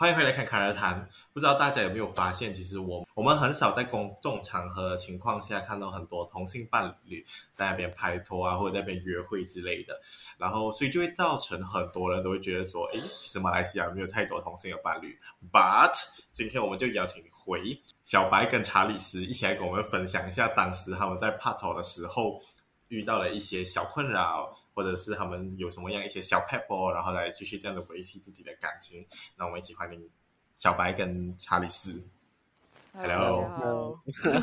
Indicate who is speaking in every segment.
Speaker 1: 欢迎回来看侃而谈。不知道大家有没有发现，其实我我们很少在公众场合的情况下看到很多同性伴侣在那边拍拖啊，或者在那边约会之类的。然后，所以就会造成很多人都会觉得说，诶，其实马来西亚没有太多同性的伴侣。But 今天我们就邀请回小白跟查理斯一起来跟我们分享一下，当时他们在拍拖的时候遇到了一些小困扰。或者是他们有什么样一些小撇步，然后来继续这样的维系自己的感情。那我们一起欢迎小白跟查理斯。Hello。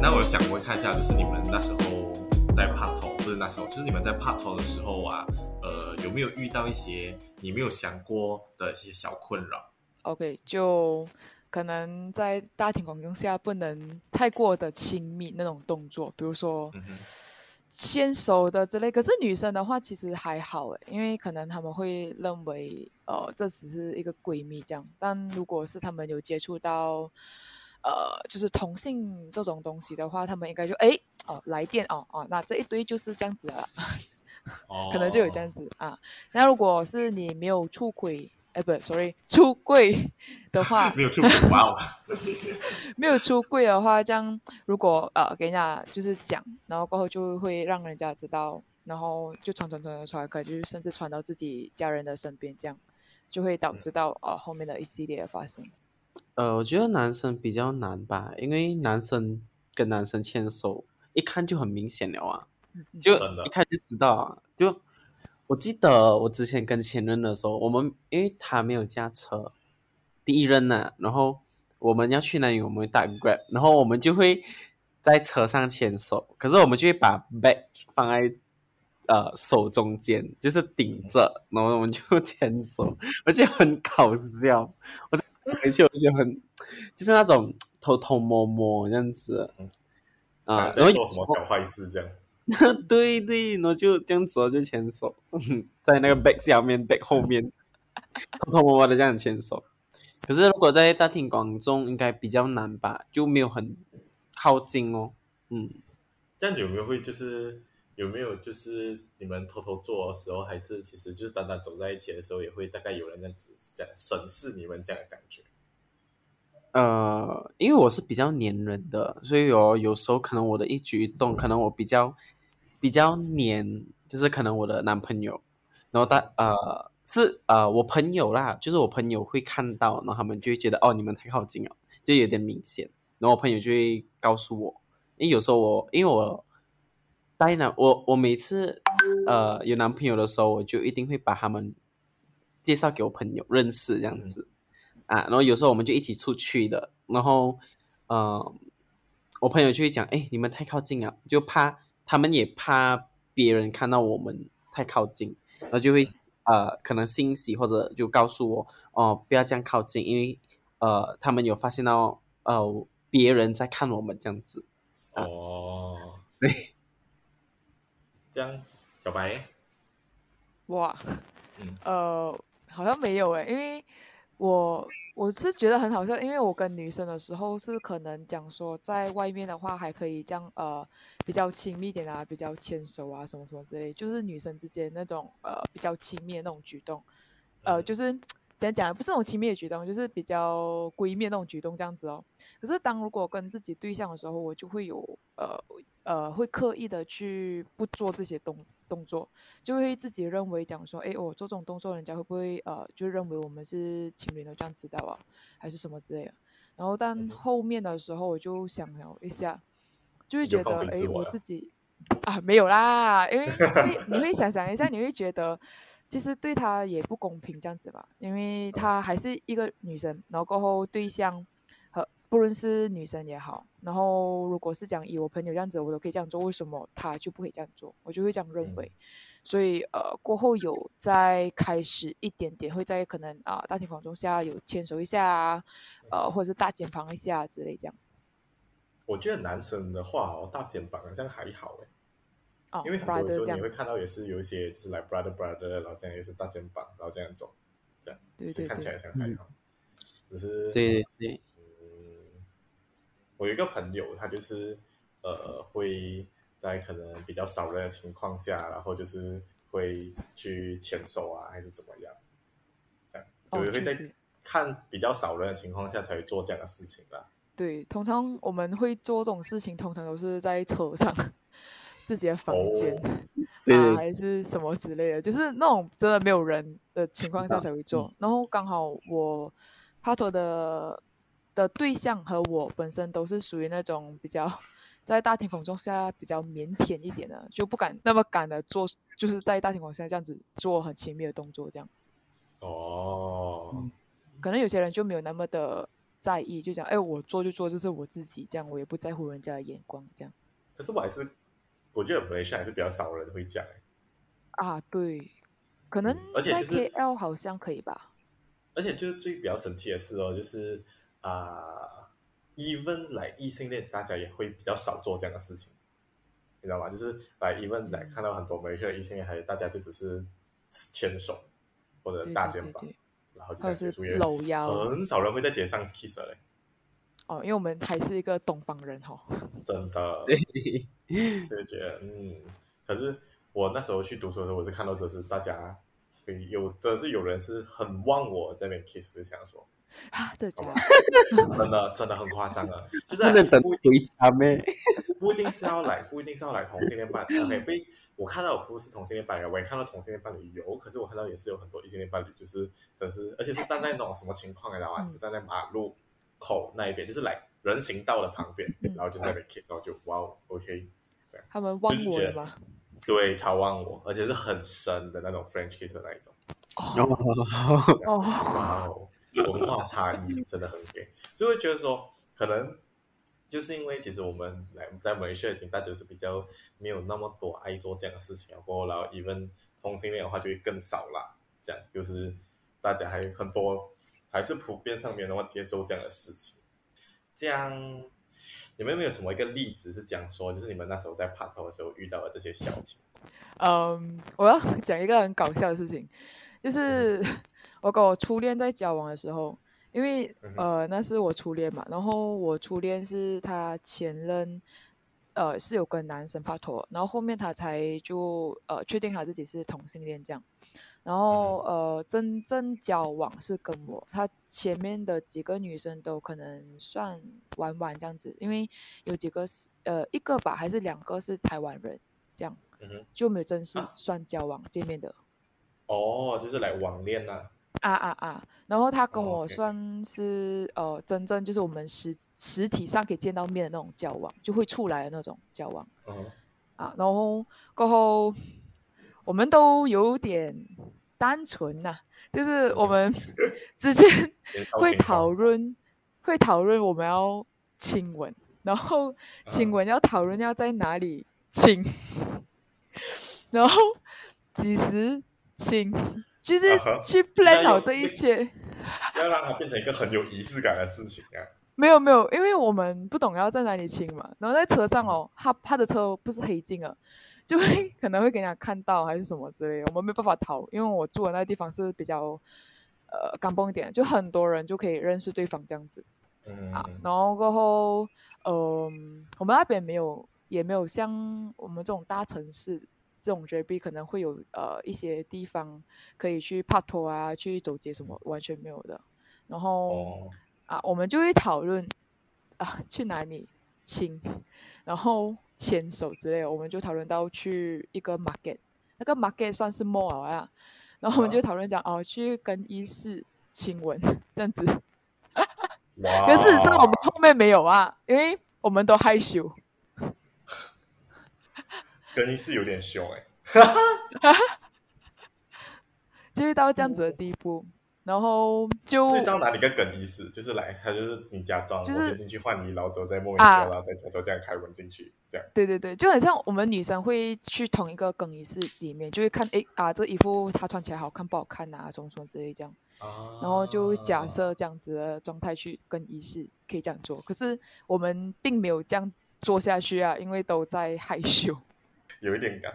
Speaker 1: 那我想问看一下，就是你们那时候在那时候就是你们在拍拖的时候啊，呃，有没有遇到一些你没有想过的一些小困扰
Speaker 2: ？OK，就可能在大庭广众下不能太过的亲密那种动作，比如说牵手的之类。可是女生的话其实还好诶，因为可能他们会认为呃这只是一个闺蜜这样。但如果是他们有接触到呃就是同性这种东西的话，他们应该就诶。哦，来电哦哦，那这一堆就是这样子了，可能就有这样子啊。那如果是你没有出轨，哎，不，sorry，出柜的话，
Speaker 1: 没有出轨，哇哦，
Speaker 2: 没有出柜的话，这样如果呃给人家就是讲，然后过后就会让人家知道，然后就传传传传传，可就是甚至传到自己家人的身边，这样就会导致到呃后面的一系列的发生。
Speaker 3: 呃，我觉得男生比较难吧，因为男生跟男生牵手。一看就很明显了啊，就一看就知道啊。就我记得我之前跟前任的时候，我们因为他没有驾车，第一任呢、啊，然后我们要去哪里，我们会打 Grab，然后我们就会在车上牵手，可是我们就会把 bag 放在呃手中间，就是顶着，然后我们就牵手，而且很搞笑。我回去我就很就是那种偷偷摸摸这样子。
Speaker 1: 啊，然后做什么小坏事这样？
Speaker 3: 对对，然后就这样子就牵手，在那个 back 下面 back 后面，偷偷摸摸的这样牵手。可是如果在大庭广众，应该比较难吧？就没有很靠近哦。嗯，
Speaker 1: 这样有没有会就是有没有就是你们偷偷做的时候，还是其实就是单单走在一起的时候，也会大概有人这样子这样审视你们这样的感觉？
Speaker 3: 呃，因为我是比较黏人的，所以有有时候可能我的一举一动，可能我比较比较黏，就是可能我的男朋友，然后他呃是呃我朋友啦，就是我朋友会看到，然后他们就会觉得哦，你们太靠近了，就有点明显，然后我朋友就会告诉我，因为有时候我因为我带男我我每次呃有男朋友的时候，我就一定会把他们介绍给我朋友认识这样子。嗯啊，然后有时候我们就一起出去的，然后，呃，我朋友就会讲，哎，你们太靠近了，就怕他们也怕别人看到我们太靠近，然后就会呃，可能欣喜或者就告诉我，哦，不要这样靠近，因为呃，他们有发现到呃，别人在看我们这样子。啊、
Speaker 1: 哦，
Speaker 3: 对，
Speaker 1: 这样，小白，
Speaker 2: 哇，嗯，呃，好像没有诶，因为我。我是觉得很好笑，因为我跟女生的时候是可能讲说，在外面的话还可以这样呃比较亲密点啊，比较牵手啊什么什么之类，就是女生之间那种呃比较亲密的那种举动，呃就是 怎样讲，不是那种亲密的举动，就是比较闺蜜那种举动这样子哦。可是当如果跟自己对象的时候，我就会有呃呃会刻意的去不做这些动动作，就会自己认为讲说，哎，我做这种动作，人家会不会呃，就认为我们是情侣的这样知道啊，还是什么之类的。然后但后面的时候，我就想了一下，就会觉得，哎，我自己啊没有啦，因为因为你会想想一下，你会觉得其实对他也不公平这样子吧，因为他还是一个女生，然后过后对象。不论是女生也好，然后如果是讲以我朋友这样子，我都可以这样做，为什么他就不可以这样做？我就会这样认为。嗯、所以呃，过后有再开始一点点，会在可能啊、呃、大庭广众下有牵手一下啊，呃，或者是大肩膀一下之类这样。
Speaker 1: 我觉得男生的话哦，大肩膀好像还好哎，哦、因为很多时候你会看到也是有一些就是来 brother brother，然后这样也是大肩膀，然后这样走。这样，
Speaker 2: 对对对，
Speaker 1: 看起来像还好，只是
Speaker 3: 对对对，
Speaker 1: 嗯，我有一个朋友，他就是呃会在可能比较少人的情况下，然后就是会去牵手啊，还是怎么样，这样，哦、会在看比较少人的情况下才会做这样的事情啦。
Speaker 2: 对，通常我们会做这种事情，通常都是在车上，自己的房间、哦、啊，还是什么之类的，就是那种真的没有人的情况下才会做。嗯、然后刚好我帕托的的对象和我本身都是属于那种比较在大庭广众下比较腼腆一点的，就不敢那么敢的做，就是在大庭广众下这样子做很亲密的动作，这样。
Speaker 1: 哦、
Speaker 2: 嗯，可能有些人就没有那么的。在意就讲，哎，我做就做，就是我自己，这样我也不在乎人家的眼光，这样。
Speaker 1: 可是我还是，我觉得马来西亚还是比较少人会讲。
Speaker 2: 啊，对，可能在 KL 好像可以吧。
Speaker 1: 而且就是最比较神奇的事哦，就是啊，even 来异性恋，大家也会比较少做这样的事情，你知道吗？就是来 even 来看到很多马来西亚异性恋，还大家就只是牵手或者大肩膀。对对对对然后就是搂腰，很少人会在街上 kiss 嘞。
Speaker 2: 哦，因为我们还是一个东方人哈、哦。
Speaker 1: 真的，就觉得嗯，可是我那时候去读书的时候，我是看到这是大家有，这是有人是很忘我在那边 kiss，不是想说
Speaker 2: 啊，对，真的，
Speaker 1: 真的真的很夸张啊，就是
Speaker 3: 不回家咩？
Speaker 1: 不一定是要来，不一定是要来同性恋伴侣。OK，被我看到不是同性恋伴侣，我也看到同性恋伴侣有，可是我看到也是有很多异性恋伴侣，就是，真是而且是站在那种什么情况，你知道吗？是站在马路口那一边，就是来人行道的旁边，然后就在那 kiss，然后就哇，OK，
Speaker 2: 他们忘我了吗？
Speaker 1: 对，超忘我，而且是很深的那种 French kiss 的那一种。
Speaker 2: 哦，
Speaker 1: 哇哦，文化差异真的很给，就会觉得说可能。就是因为其实我们来在马来西亚已经大家是比较没有那么多爱做这样的事情，然后然后 even 同性恋的话就会更少啦。这样就是大家还有很多还是普遍上面的话接受这样的事情。这样你们有没有什么一个例子是讲说，就是你们那时候在拍拖的时候遇到的这些小情？
Speaker 2: 嗯，我要讲一个很搞笑的事情，就是我跟我初恋在交往的时候。因为呃，那是我初恋嘛，然后我初恋是他前任，呃，是有跟男生拍拖，然后后面他才就呃确定他自己是同性恋这样，然后呃真正交往是跟我，他前面的几个女生都可能算玩玩这样子，因为有几个是呃一个吧，还是两个是台湾人，这样，就没有正式算交往见面的。
Speaker 1: 哦，就是来网恋呐。
Speaker 2: 啊啊啊啊！然后他跟我算是、oh, okay. 呃，真正就是我们实实体上可以见到面的那种交往，就会出来的那种交往。Uh. 啊，然后过后我们都有点单纯呐、啊，就是我们 之间会讨论，会讨论我们要亲吻，然后亲吻要讨论要在哪里亲，uh. 然后几时亲。就是去 plan 好这一切，
Speaker 1: 要让它变成一个很有仪式感的事情啊！
Speaker 2: 没有没有，因为我们不懂要在哪里亲嘛。然后在车上哦，他他的车不是黑镜啊，就会可能会给人家看到还是什么之类的，我们没办法逃，因为我住的那个地方是比较呃刚蹦一点，就很多人就可以认识对方这样子。
Speaker 1: 嗯
Speaker 2: 啊，然后过后，嗯、呃，我们那边没有，也没有像我们这种大城市。这种 JB 可能会有呃一些地方可以去拍拖啊，去走街什么，完全没有的。然后、哦、啊，我们就会讨论啊去哪里亲，然后牵手之类的。我们就讨论到去一个 market，那个 market 算是 mall 啊。然后我们就讨论讲哦、啊，去更衣室亲吻这样子。可是事实上我们后面没有啊，因为我们都害羞。
Speaker 1: 更衣室有点凶哎，
Speaker 2: 就会到这样子的地步，然后就
Speaker 1: 到哪里个更衣室，就是来，他就是你假装，就是进去换衣，然后之后再摸一下，然后再偷偷这样开门进去，这样。
Speaker 2: 对对对，就很像我们女生会去同一个更衣室里面，就会看哎啊，这衣服她穿起来好看不好看啊，什么什么之类这样，啊、然后就假设这样子的状态去更衣室可以这样做，可是我们并没有这样做下去啊，因为都在害羞。
Speaker 1: 有一点赶，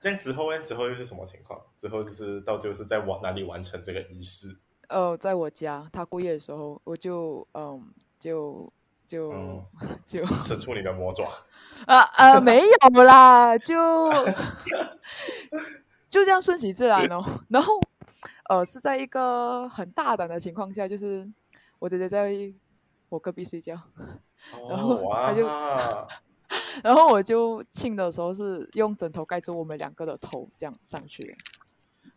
Speaker 1: 这样之后呢？之后又是什么情况？之后就是到就是在往哪里完成这个仪式？
Speaker 2: 呃，在我家他过夜的时候，我就嗯，就就、
Speaker 1: 嗯、
Speaker 2: 就
Speaker 1: 伸出你的魔爪。
Speaker 2: 啊啊，没有啦，就 就这样顺其自然哦。然后呃，是在一个很大胆的情况下，就是我姐姐在我隔壁睡觉，然后他就，然后我就亲的时候是用枕头盖住我们两个的头，这样上去。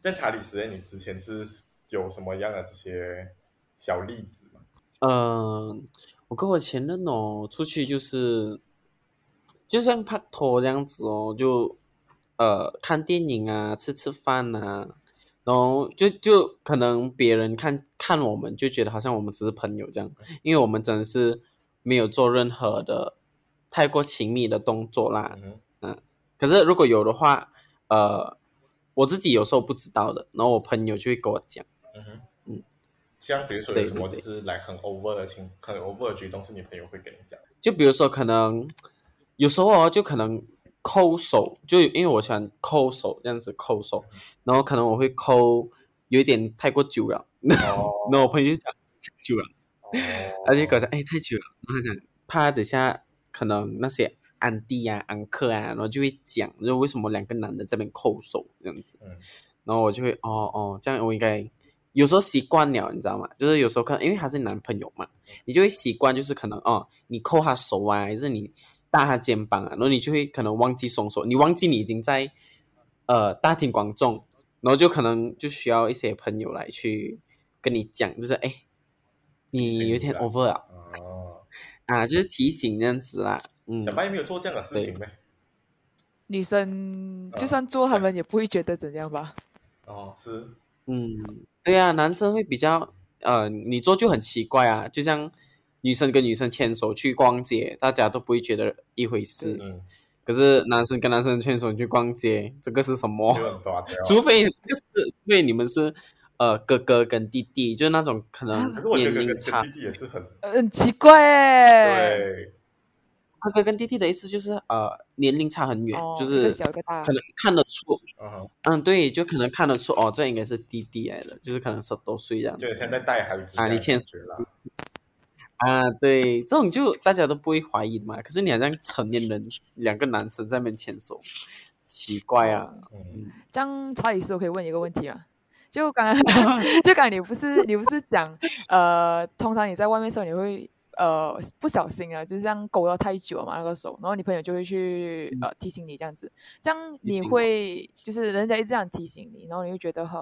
Speaker 1: 在查理实验，你之前是有什么样的这些小例子吗？
Speaker 3: 嗯、呃，我跟我前任哦，出去就是就像拍拖这样子哦，就呃看电影啊，吃吃饭啊，然后就就可能别人看看我们就觉得好像我们只是朋友这样，因为我们真的是没有做任何的太过亲密的动作啦。嗯，嗯，可是如果有的话，呃。我自己有时候不知道的，然后我朋友就会跟我讲。
Speaker 1: 嗯哼，嗯，像比如说有什么就是来很 over 的情，很 over 的举动，是你朋友会跟你讲。
Speaker 3: 就比如说可能有时候哦，就可能抠手，就因为我喜欢抠手这样子抠手，嗯、然后可能我会抠有一点太过久了。哦、然后我朋友就讲太久了，哦、而且搞得哎太久了，然后他讲怕等下可能那些。安迪啊，安克啊，然后就会讲，就为什么两个男的在那边扣手这样子，嗯，然后我就会哦哦，这样我应该有时候习惯了，你知道吗？就是有时候可能因为他是男朋友嘛，你就会习惯，就是可能哦，你扣他手啊，还是你搭他肩膀啊，然后你就会可能忘记松手，你忘记你已经在呃大庭广众，然后就可能就需要一些朋友来去跟你讲，就是哎，你有点 over 了，哦，啊，就是提醒这样子啦。
Speaker 1: 嗯小白也没有做这样的事情呗。
Speaker 2: 女生就算做，他们也不会觉得怎样吧？
Speaker 1: 哦，是，
Speaker 3: 嗯，对啊，男生会比较，呃，你做就很奇怪啊，就像女生跟女生牵手去逛街，大家都不会觉得一回事。嗯。可是男生跟男生牵手去逛街，这个是什么？除非就是，除非你们是呃哥哥跟弟弟，就是那种可能年龄差，
Speaker 1: 弟弟也是很
Speaker 2: 很奇怪哎。
Speaker 1: 对。
Speaker 3: 哥哥跟弟弟的意思就是，呃，年龄差很远，
Speaker 2: 哦、
Speaker 3: 就是可能看得出，嗯，嗯，对，就可能看得出，哦，这应该是弟弟来的，就是可能十多岁这样子。
Speaker 1: 对，现在带孩子
Speaker 3: 啊，你牵手了。啊，对，这种就大家都不会怀疑嘛。可是你好像成年人，两个男生在那边牵手，奇怪啊。
Speaker 2: 嗯，这样查理斯，我可以问一个问题啊？就刚刚，就刚刚你不是你不是讲，呃，通常你在外面的时候你会。呃，不小心啊，就是这样勾到太久嘛，那个手，然后你朋友就会去呃提醒你这样子，这样你会就是人家一直这样提醒你，然后你会觉得很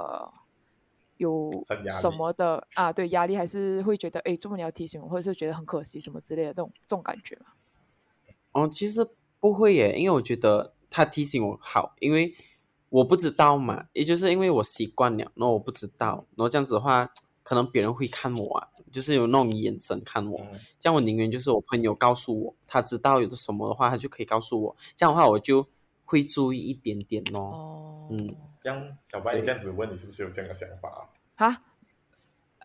Speaker 2: 有什么的啊？对，压力还是会觉得哎，这么你要提醒我，或者是觉得很可惜什么之类的这种这种感觉吗？
Speaker 3: 哦，其实不会耶，因为我觉得他提醒我好，因为我不知道嘛，也就是因为我习惯了，然后我不知道，然后这样子的话，可能别人会看我啊。就是有那种眼神看我，嗯、这样我宁愿就是我朋友告诉我，他知道有的什么的话，他就可以告诉我，这样的话我就会注意一点点咯。哦，嗯，
Speaker 1: 这样小白，你这样子问你是不是有这样的想法啊？
Speaker 2: 哈，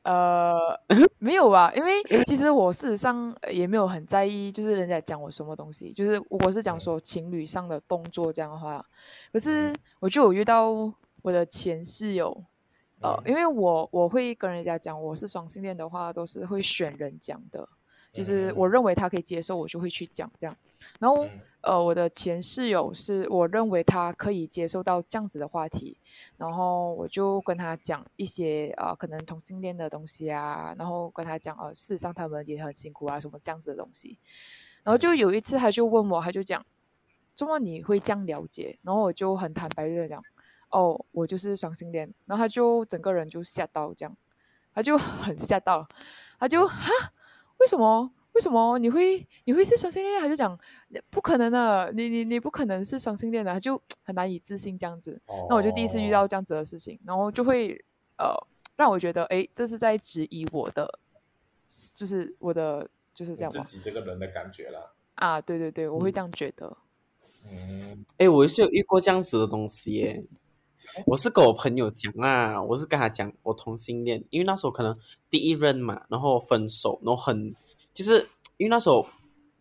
Speaker 2: 呃，没有吧，因为其实我事实上也没有很在意，就是人家讲我什么东西，就是我是讲说情侣上的动作这样的话，可是我就有遇到我的前室友。呃，因为我我会跟人家讲我是双性恋的话，都是会选人讲的，就是我认为他可以接受，我就会去讲这样。然后呃，我的前室友是我认为他可以接受到这样子的话题，然后我就跟他讲一些啊、呃，可能同性恋的东西啊，然后跟他讲呃，事实上他们也很辛苦啊，什么这样子的东西。然后就有一次他就问我，他就讲，怎么你会这样了解？然后我就很坦白的讲。哦，我就是双性恋，然后他就整个人就吓到，这样，他就很吓到，他就哈，为什么？为什么你会你会是双性恋？他就讲不可能的，你你你不可能是双性恋的，他就很难以置信这样子。哦、那我就第一次遇到这样子的事情，然后就会呃让我觉得，哎，这是在质疑我的，就是我的就是这样吧。
Speaker 1: 自己这个人的感觉啦。
Speaker 2: 啊，对对对，我会这样觉得。
Speaker 3: 嗯，哎，我也是有遇过这样子的东西耶。我是跟我朋友讲啊，我是跟他讲我同性恋，因为那时候可能第一任嘛，然后分手，然后很就是因为那时候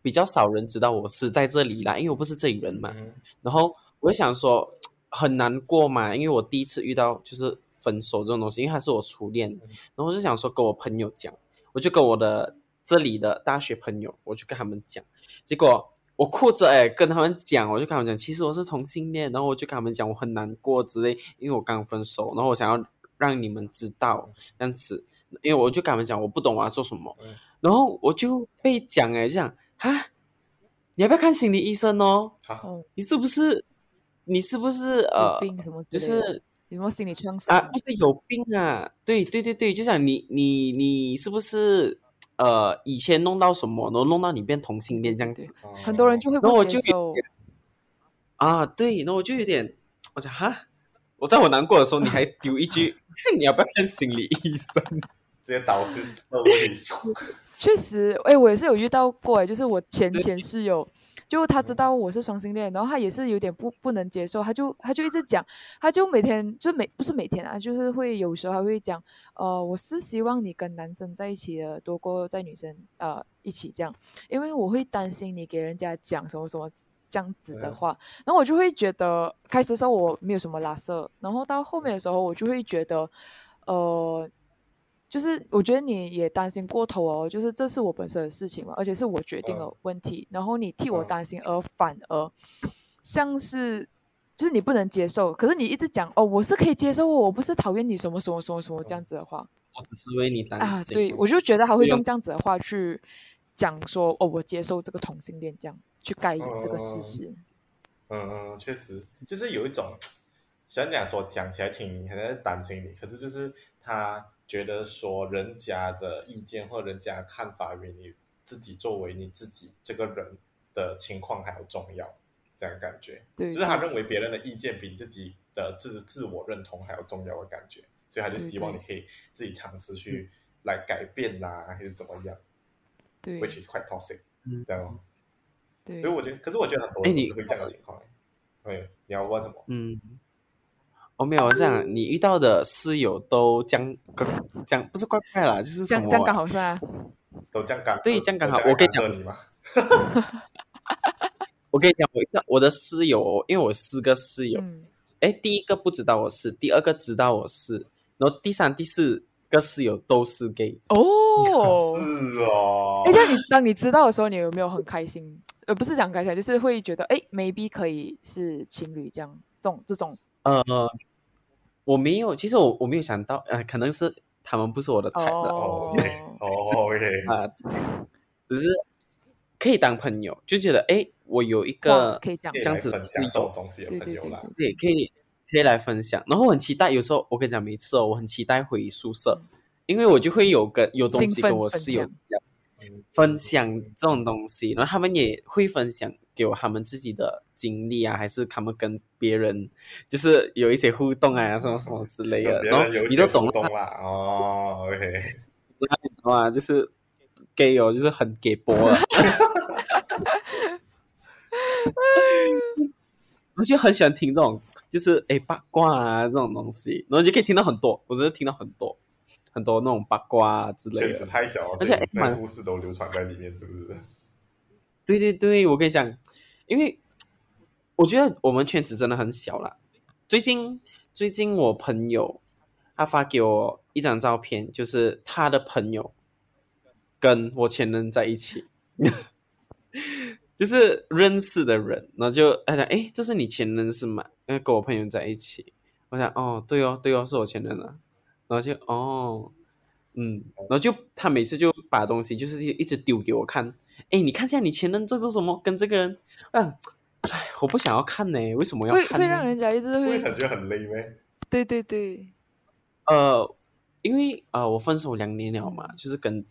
Speaker 3: 比较少人知道我是在这里啦，因为我不是这里人嘛，然后我就想说很难过嘛，因为我第一次遇到就是分手这种东西，因为他是我初恋，然后我就想说跟我朋友讲，我就跟我的这里的大学朋友，我就跟他们讲，结果我哭着哎跟他们讲，我就跟他们讲，其实我是同性恋，然后我就跟他们讲我很难过之类，因为我刚分手，然后我想要让你们知道这样子，因为我就跟他们讲我不懂我要做什么，然后我就被讲哎这样哈。你要不要看心理医生哦？好，你是不是？你是不是呃？
Speaker 2: 病什么？
Speaker 3: 就是
Speaker 2: 有没有心理创伤
Speaker 3: 啊？不是有病啊？对对对对，就像你你你是不是呃以前弄到什么，然后弄到你变同性恋这样子？
Speaker 2: 很多人就会不接受。
Speaker 3: 啊，对，然后我就有点，我讲哈，我在我难过的时候，你还丢一句，你要不要看心理医生？
Speaker 1: 直接导致社会
Speaker 2: 确实，哎，我也是有遇到过，哎，就是我前前室友，就他知道我是双性恋，然后他也是有点不不能接受，他就他就一直讲，他就每天就每不是每天啊，就是会有时候还会讲，呃，我是希望你跟男生在一起的多过在女生呃一起这样，因为我会担心你给人家讲什么什么这样子的话，然后我就会觉得开始的时候我没有什么拉色，然后到后面的时候我就会觉得，呃。就是我觉得你也担心过头哦，就是这是我本身的事情嘛，而且是我决定的问题，然后你替我担心，而反而像是就是你不能接受，可是你一直讲哦，我是可以接受，我不是讨厌你什么什么什么什么这样子的话，
Speaker 3: 我只是为你担心。
Speaker 2: 啊，对，我就觉得他会用这样子的话去讲说哦，我接受这个同性恋，这样去盖掩这个事实。
Speaker 1: 嗯嗯，确实就是有一种，虽然讲说讲起来挺还在担心你，可是就是他。觉得说人家的意见或人家的看法比你自己作为你自己这个人的情况还要重要，这样感觉，
Speaker 2: 对，
Speaker 1: 就是他认为别人的意见比自己的自自我认同还要重要的感觉，所以他就希望你可以自己尝试去来改变啦，还是怎么样？
Speaker 2: 对
Speaker 1: ，which is quite toxic，
Speaker 3: 嗯，
Speaker 1: 对吗？
Speaker 2: 对，
Speaker 1: 所以我觉得，可是我觉得很多人是会这样的情况，对，你要问什么？
Speaker 3: 嗯。我没有，这样你遇到的室友都这样，这样不是怪怪啦，就是什么？
Speaker 2: 这样刚好是啊，
Speaker 1: 都这样刚
Speaker 3: 对，这样刚好。我跟你 讲，我跟你讲，我遇到我的室友，因为我四个室友，哎、嗯，第一个不知道我是，第二个知道我是，然后第三、第四个室友都是 gay。
Speaker 2: 哦，
Speaker 1: 是哦。
Speaker 2: 哎，那你当你知道的时候，你有没有很开心？呃，不是讲开心，就是会觉得，哎，maybe 可以是情侣这样，这种这种。
Speaker 3: 呃，我没有，其实我我没有想到，呃，可能是他们不是我的 type 的
Speaker 1: 哦，OK，
Speaker 3: 啊，只是可以当朋友，就觉得哎，我有一个
Speaker 2: 可以这
Speaker 3: 样子
Speaker 1: 分享这种东西的朋友啦，
Speaker 3: 对，可以可以来分享，然后我很期待，有时候我跟你讲，每次哦，我很期待回宿舍，因为我就会有个有东西跟我室友分享这种东西，然后他们也会分享给我他们自己的。经历啊，还是他们跟别人就是有一些互动啊，什么什么之类的，然后你都懂了
Speaker 1: 哦。OK，
Speaker 3: 你知道吗？就是 gay 哦，就是很给波了。我就很喜欢听这种，就是哎八卦啊这种东西，然后就可以听到很多，我真的听到很多很多那种八卦啊之类的。
Speaker 1: 圈子太小，而且蛮故事都流传在里面，是不是？
Speaker 3: 对对对，我跟你讲，因为。我觉得我们圈子真的很小啦。最近，最近我朋友他发给我一张照片，就是他的朋友跟我前任在一起，就是认识的人，然后就他讲，哎，这是你前任是吗？因为跟我朋友在一起，我想，哦，对哦，对哦，是我前任啊。然后就，哦，嗯，然后就他每次就把东西就是一直丢给我看，哎，你看一下你前任在做什么，跟这个人，啊。哎，我不想要看呢，为什么要看？
Speaker 2: 会会让人家一直会，
Speaker 1: 会感觉很累呗？
Speaker 2: 对对对，
Speaker 3: 呃，因为呃，我分手两年了嘛，就是跟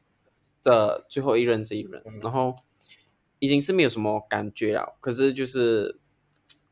Speaker 3: 这最后一任这一任，嗯、然后已经是没有什么感觉了。可是就是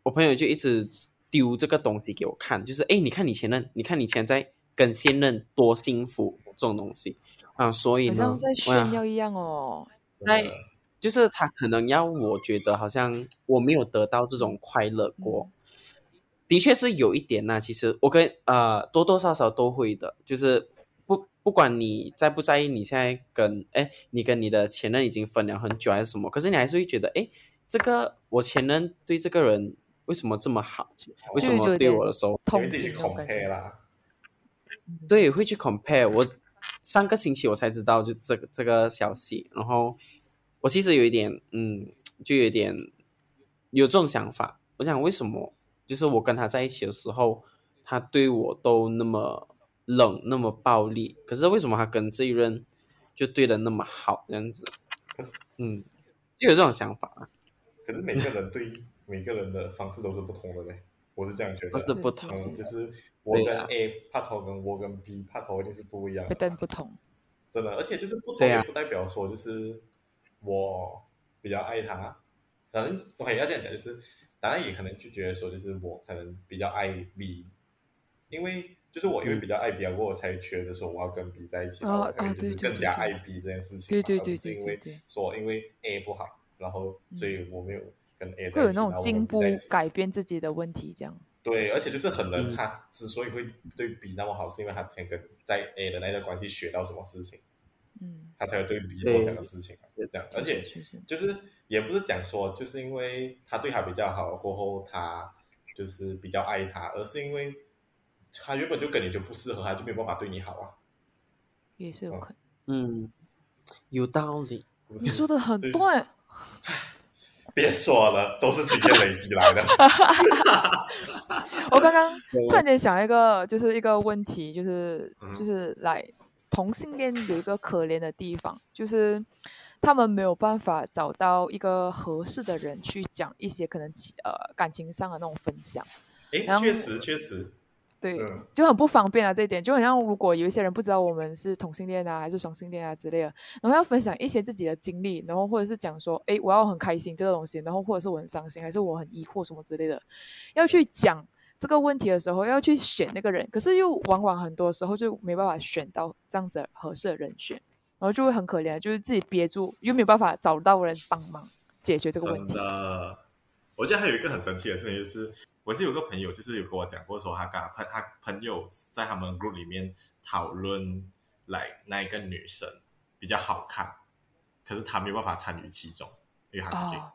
Speaker 3: 我朋友就一直丢这个东西给我看，就是哎，你看你前任，你看你前在跟现任多幸福这种东西啊，所以呢，
Speaker 2: 好像在炫耀一样哦，
Speaker 3: 在。就是他可能要我觉得好像我没有得到这种快乐过，嗯、的确是有一点呐、啊。其实我跟呃多多少少都会的，就是不不管你在不在意，你现在跟哎你跟你的前任已经分了很久还是什么，可是你还是会觉得哎这个我前任对这个人为什么这么好？为什么对我的时候
Speaker 1: 因为自己恐黑啦？
Speaker 3: 对，会去 compare。我上个星期我才知道就这个这个消息，然后我其实有一点，嗯，就有点有这种想法。我想为什么？就是我跟他在一起的时候，他对我都那么冷，那么暴力，可是为什么他跟这一任就对的那么好，这样子？嗯，就有这种想法。
Speaker 1: 可是每个人对每个人的方式都是不同的嘞，我是这样觉得。
Speaker 3: 不是不同，
Speaker 1: 嗯，就是我跟 A 拍拖跟我跟 B 拍拖一定是不一样的。
Speaker 2: 对，不同。
Speaker 1: 真的，而且就是不同也不代表说就是我比较爱他。可能我还要这样讲，就是当然也可能就觉得说，就是我可能比较爱 B，因为就是我因为比较爱 B，啊，我才觉得说我要跟 B 在一起，然后可能就是更加爱 B 这件事情。
Speaker 2: 对对对
Speaker 1: 对，因为说因为 A 不好。然后，所以我没有跟 A
Speaker 2: 会有那种进步、改变自己的问题，这样。
Speaker 1: 对，而且就是很能，他之所以会对 B 那么好，是因为他之前跟在 A 的那段关系学到什么事情，嗯，他才会对 B 做这样的事情，就这样。而且就是也不是讲说，就是因为他对他比较好过后，他就是比较爱他，而是因为他原本就跟你就不适合，他就没有办法对你好啊。
Speaker 2: 也是有可能。
Speaker 3: 嗯，有道理。
Speaker 2: 你说的很对。
Speaker 1: 别说了，都是直接累积来的。
Speaker 2: 我刚刚突然间想一个，就是一个问题，就是就是来同性恋有一个可怜的地方，就是他们没有办法找到一个合适的人去讲一些可能呃感情上的那种分享。
Speaker 1: 诶，确实确实。
Speaker 2: 对，就很不方便啊，这一点就很像，如果有一些人不知道我们是同性恋啊，还是双性恋啊之类的，然后要分享一些自己的经历，然后或者是讲说，哎，我要很开心这个东西，然后或者是我很伤心，还是我很疑惑什么之类的，要去讲这个问题的时候，要去选那个人，可是又往往很多时候就没办法选到这样子合适的人选，然后就会很可怜，就是自己憋住，又没有办法找到人帮忙解决这个问题。
Speaker 1: 真的，我觉得还有一个很神奇的事情就是。我是有个朋友，就是有跟我讲过，说他跟他朋他朋友在他们 group 里面讨论，来那一个女生比较好看，可是他没有办法参与其中，因为他是 gay，
Speaker 2: 哦，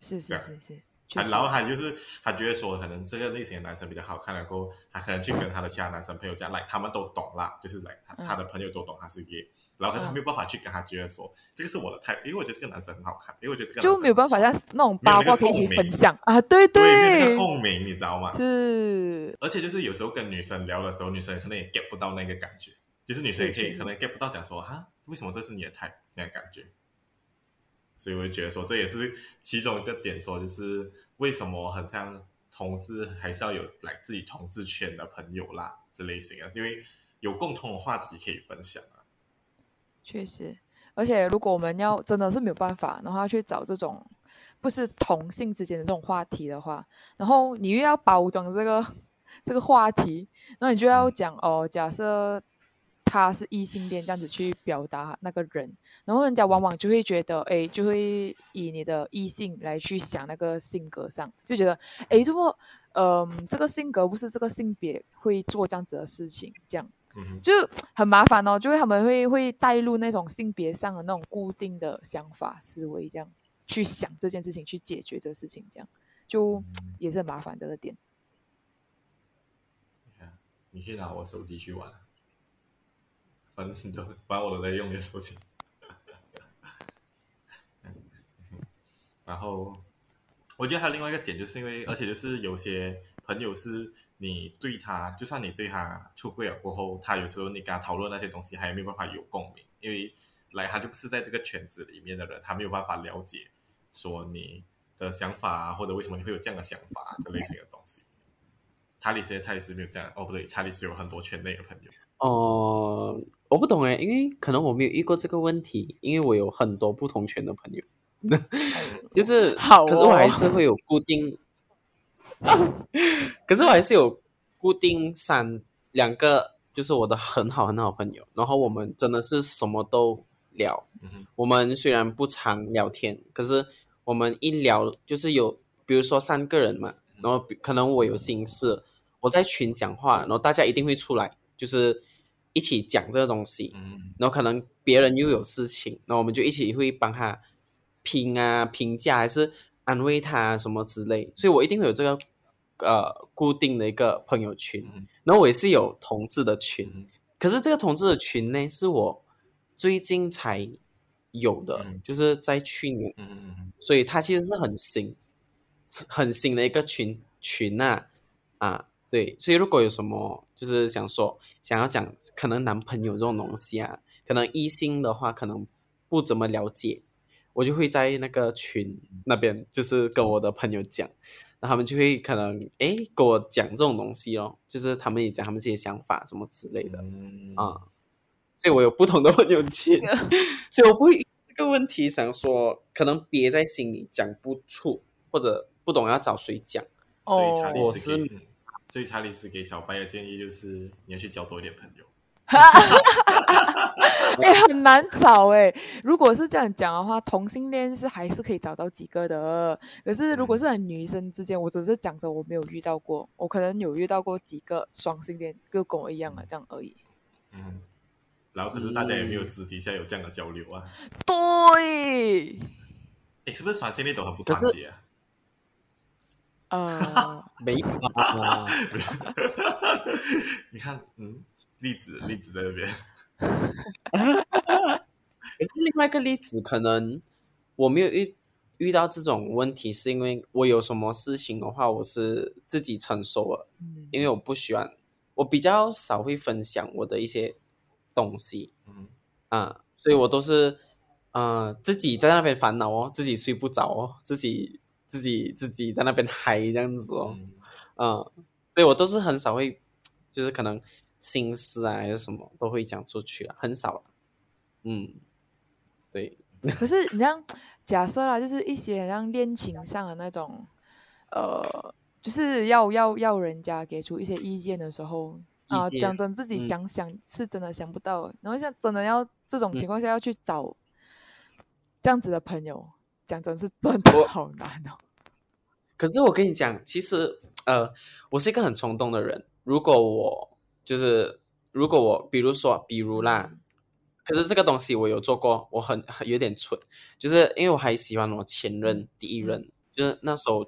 Speaker 2: 是是是。是，
Speaker 1: 然后他就是他觉得说，可能这个类型的男生比较好看，然后他可能去跟他的其他男生朋友讲，来他们都懂啦，就是来他他的朋友都懂他是 gay。然后他没有办法去跟他觉得说，嗯、这个是我的菜，因为我觉得这个男生很好看，因为我觉得这个男生就
Speaker 2: 没有办法像那种八卦可以一起分享啊，对对，
Speaker 1: 对那个共鸣，你知道吗？
Speaker 2: 是，
Speaker 1: 而且就是有时候跟女生聊的时候，女生可能也 get 不到那个感觉，就是女生也可以可能 get 不到讲说哈，为什么这是你的态这样感觉？所以我就觉得说，这也是其中一个点，说就是为什么很像同志还是要有来自己同志圈的朋友啦，这类型啊，因为有共同的话题可以分享。
Speaker 2: 确实，而且如果我们要真的是没有办法，然后要去找这种不是同性之间的这种话题的话，然后你又要包装这个这个话题，然后你就要讲哦，假设他是异性恋这样子去表达那个人，然后人家往往就会觉得，哎，就会以你的异性来去想那个性格上，就觉得，哎，这么，嗯、呃，这个性格不是这个性别会做这样子的事情，这样。就很麻烦哦，就是他们会会带入那种性别上的那种固定的想法思维，这样去想这件事情，去解决这个事情，这样就也是很麻烦这个点。
Speaker 1: 你看，你可以拿我手机去玩，反正你都反正我都在用你的手机。然后我觉得还有另外一个点，就是因为而且就是有些朋友是。你对他，就算你对他出柜了过后，他有时候你跟他讨论那些东西，还有没有办法有共鸣，因为来他就不是在这个圈子里面的人，他没有办法了解说你的想法啊，或者为什么你会有这样的想法啊，这类型的东西。查理斯，查理斯没有这样，哦不对，查理斯有很多圈内的朋友。
Speaker 3: 哦，我不懂哎，因为可能我没有遇过这个问题，因为我有很多不同圈的朋友，就是好，可是我还是会有固定。可是我还是有固定三两个，就是我的很好很好朋友，然后我们真的是什么都聊。我们虽然不常聊天，可是我们一聊就是有，比如说三个人嘛，然后可能我有心事，我在群讲话，然后大家一定会出来，就是一起讲这个东西。然后可能别人又有事情，然后我们就一起会帮他拼啊评价，还是安慰他什么之类，所以我一定会有这个。呃固定的一个朋友群，嗯、然后我也是有同志的群，嗯、可是这个同志的群呢，是我最近才有的，嗯、就是在去年，嗯、所以它其实是很新、很新的一个群群啊。啊，对，所以如果有什么就是想说想要讲，可能男朋友这种东西啊，可能异性的话可能不怎么了解。我就会在那个群那边，就是跟我的朋友讲，那他们就会可能哎跟我讲这种东西哦，就是他们也讲他们自己的想法什么之类的，嗯啊，所以我有不同的朋友圈，所以我不会这个问题想说，可能憋在心里讲不出，或者不懂要找谁讲。
Speaker 1: 所以查理斯给，所以查理斯给小白的建议就是，你要去交多一点朋友。
Speaker 2: 哎、欸，很难找哎、欸。如果是这样讲的话，同性恋是还是可以找到几个的。可是如果是很女生之间，我只是讲着我没有遇到过，我可能有遇到过几个双性恋，就跟我一样的这样而已。
Speaker 1: 嗯，然后可是大家也没有私底下有这样的交流啊。
Speaker 2: 对。
Speaker 1: 哎、欸，是不是双性恋都很不团结啊？
Speaker 2: 呃，
Speaker 3: 没有啊。
Speaker 1: 你看，嗯，例子例子在那边。
Speaker 3: 可是另外一个例子，可能我没有遇遇到这种问题，是因为我有什么事情的话，我是自己承受了。嗯，因为我不喜欢，我比较少会分享我的一些东西。嗯啊，所以我都是嗯、呃、自己在那边烦恼哦，自己睡不着哦，自己自己自己在那边嗨这样子哦。嗯，啊，所以我都是很少会，就是可能。心思啊，还是什么都会讲出去啊，很少了。嗯，对。
Speaker 2: 可是你像假设啦，就是一些像恋情上的那种，呃，就是要要要人家给出一些意见的时候啊，讲真自己想想、嗯、是真的想不到。然后像真的要这种情况下要去找这样子的朋友，讲、嗯、真是真的好难哦。
Speaker 3: 可是我跟你讲，其实呃，我是一个很冲动的人，如果我。就是如果我比如说比如啦，可是这个东西我有做过，我很，很有点蠢，就是因为我还喜欢我前任第一任，就是那时候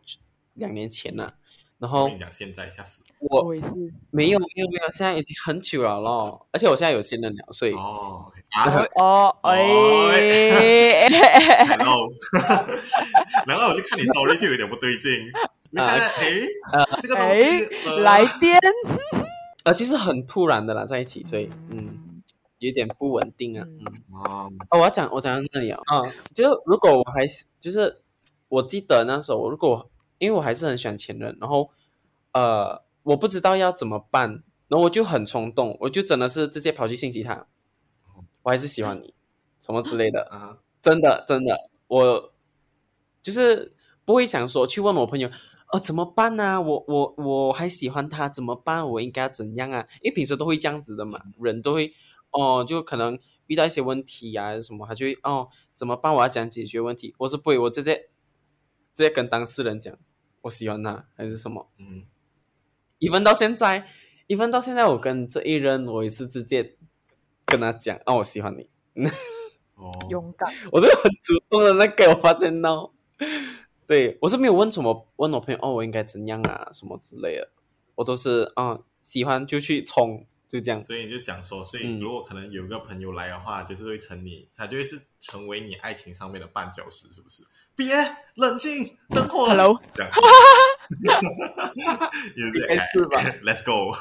Speaker 3: 两年前了，然后
Speaker 1: 你讲现在吓死
Speaker 3: 我，我也是。没有没有没有，现在已经很久了咯，而且我现在有新人了，所以
Speaker 1: 哦
Speaker 2: 哦哎，
Speaker 1: 然后 然后我就看你 story 就有点不对劲，没想到哎，呃，这个东西
Speaker 2: 来电。
Speaker 3: 呃，其实很突然的啦，在一起，所以嗯，有点不稳定啊。嗯哦，我要讲，我讲到那里啊，啊，就如果我还是，就是我记得那时候，如果因为我还是很喜欢前任，然后呃，我不知道要怎么办，然后我就很冲动，我就真的是直接跑去信息他，我还是喜欢你，什么之类的啊，真的真的，我就是不会想说去问我朋友。哦，怎么办呢、啊？我我我还喜欢他，怎么办？我应该怎样啊？因为平时都会这样子的嘛，人都会哦，就可能遇到一些问题呀、啊，什么，他就会哦，怎么办？我要讲解决问题？我是不会，我直接直接跟当事人讲，我喜欢他还是什么？嗯，一分到现在，一分到现在，我跟这一任，我也是直接跟他讲，哦，我喜欢你。
Speaker 2: 哦，勇敢，
Speaker 3: 我是很主动的那个，我发现到。对，我是没有问什么，问我朋友哦，我应该怎样啊，什么之类的，我都是啊、嗯，喜欢就去冲，就这样。
Speaker 1: 所以你就讲说，所以如果可能有一个朋友来的话，嗯、就是会成你，他就会是成为你爱情上面的绊脚石，是不是？别冷静，灯火。
Speaker 2: Hello，
Speaker 1: 这样子。应
Speaker 3: 该是吧？
Speaker 1: Let's go。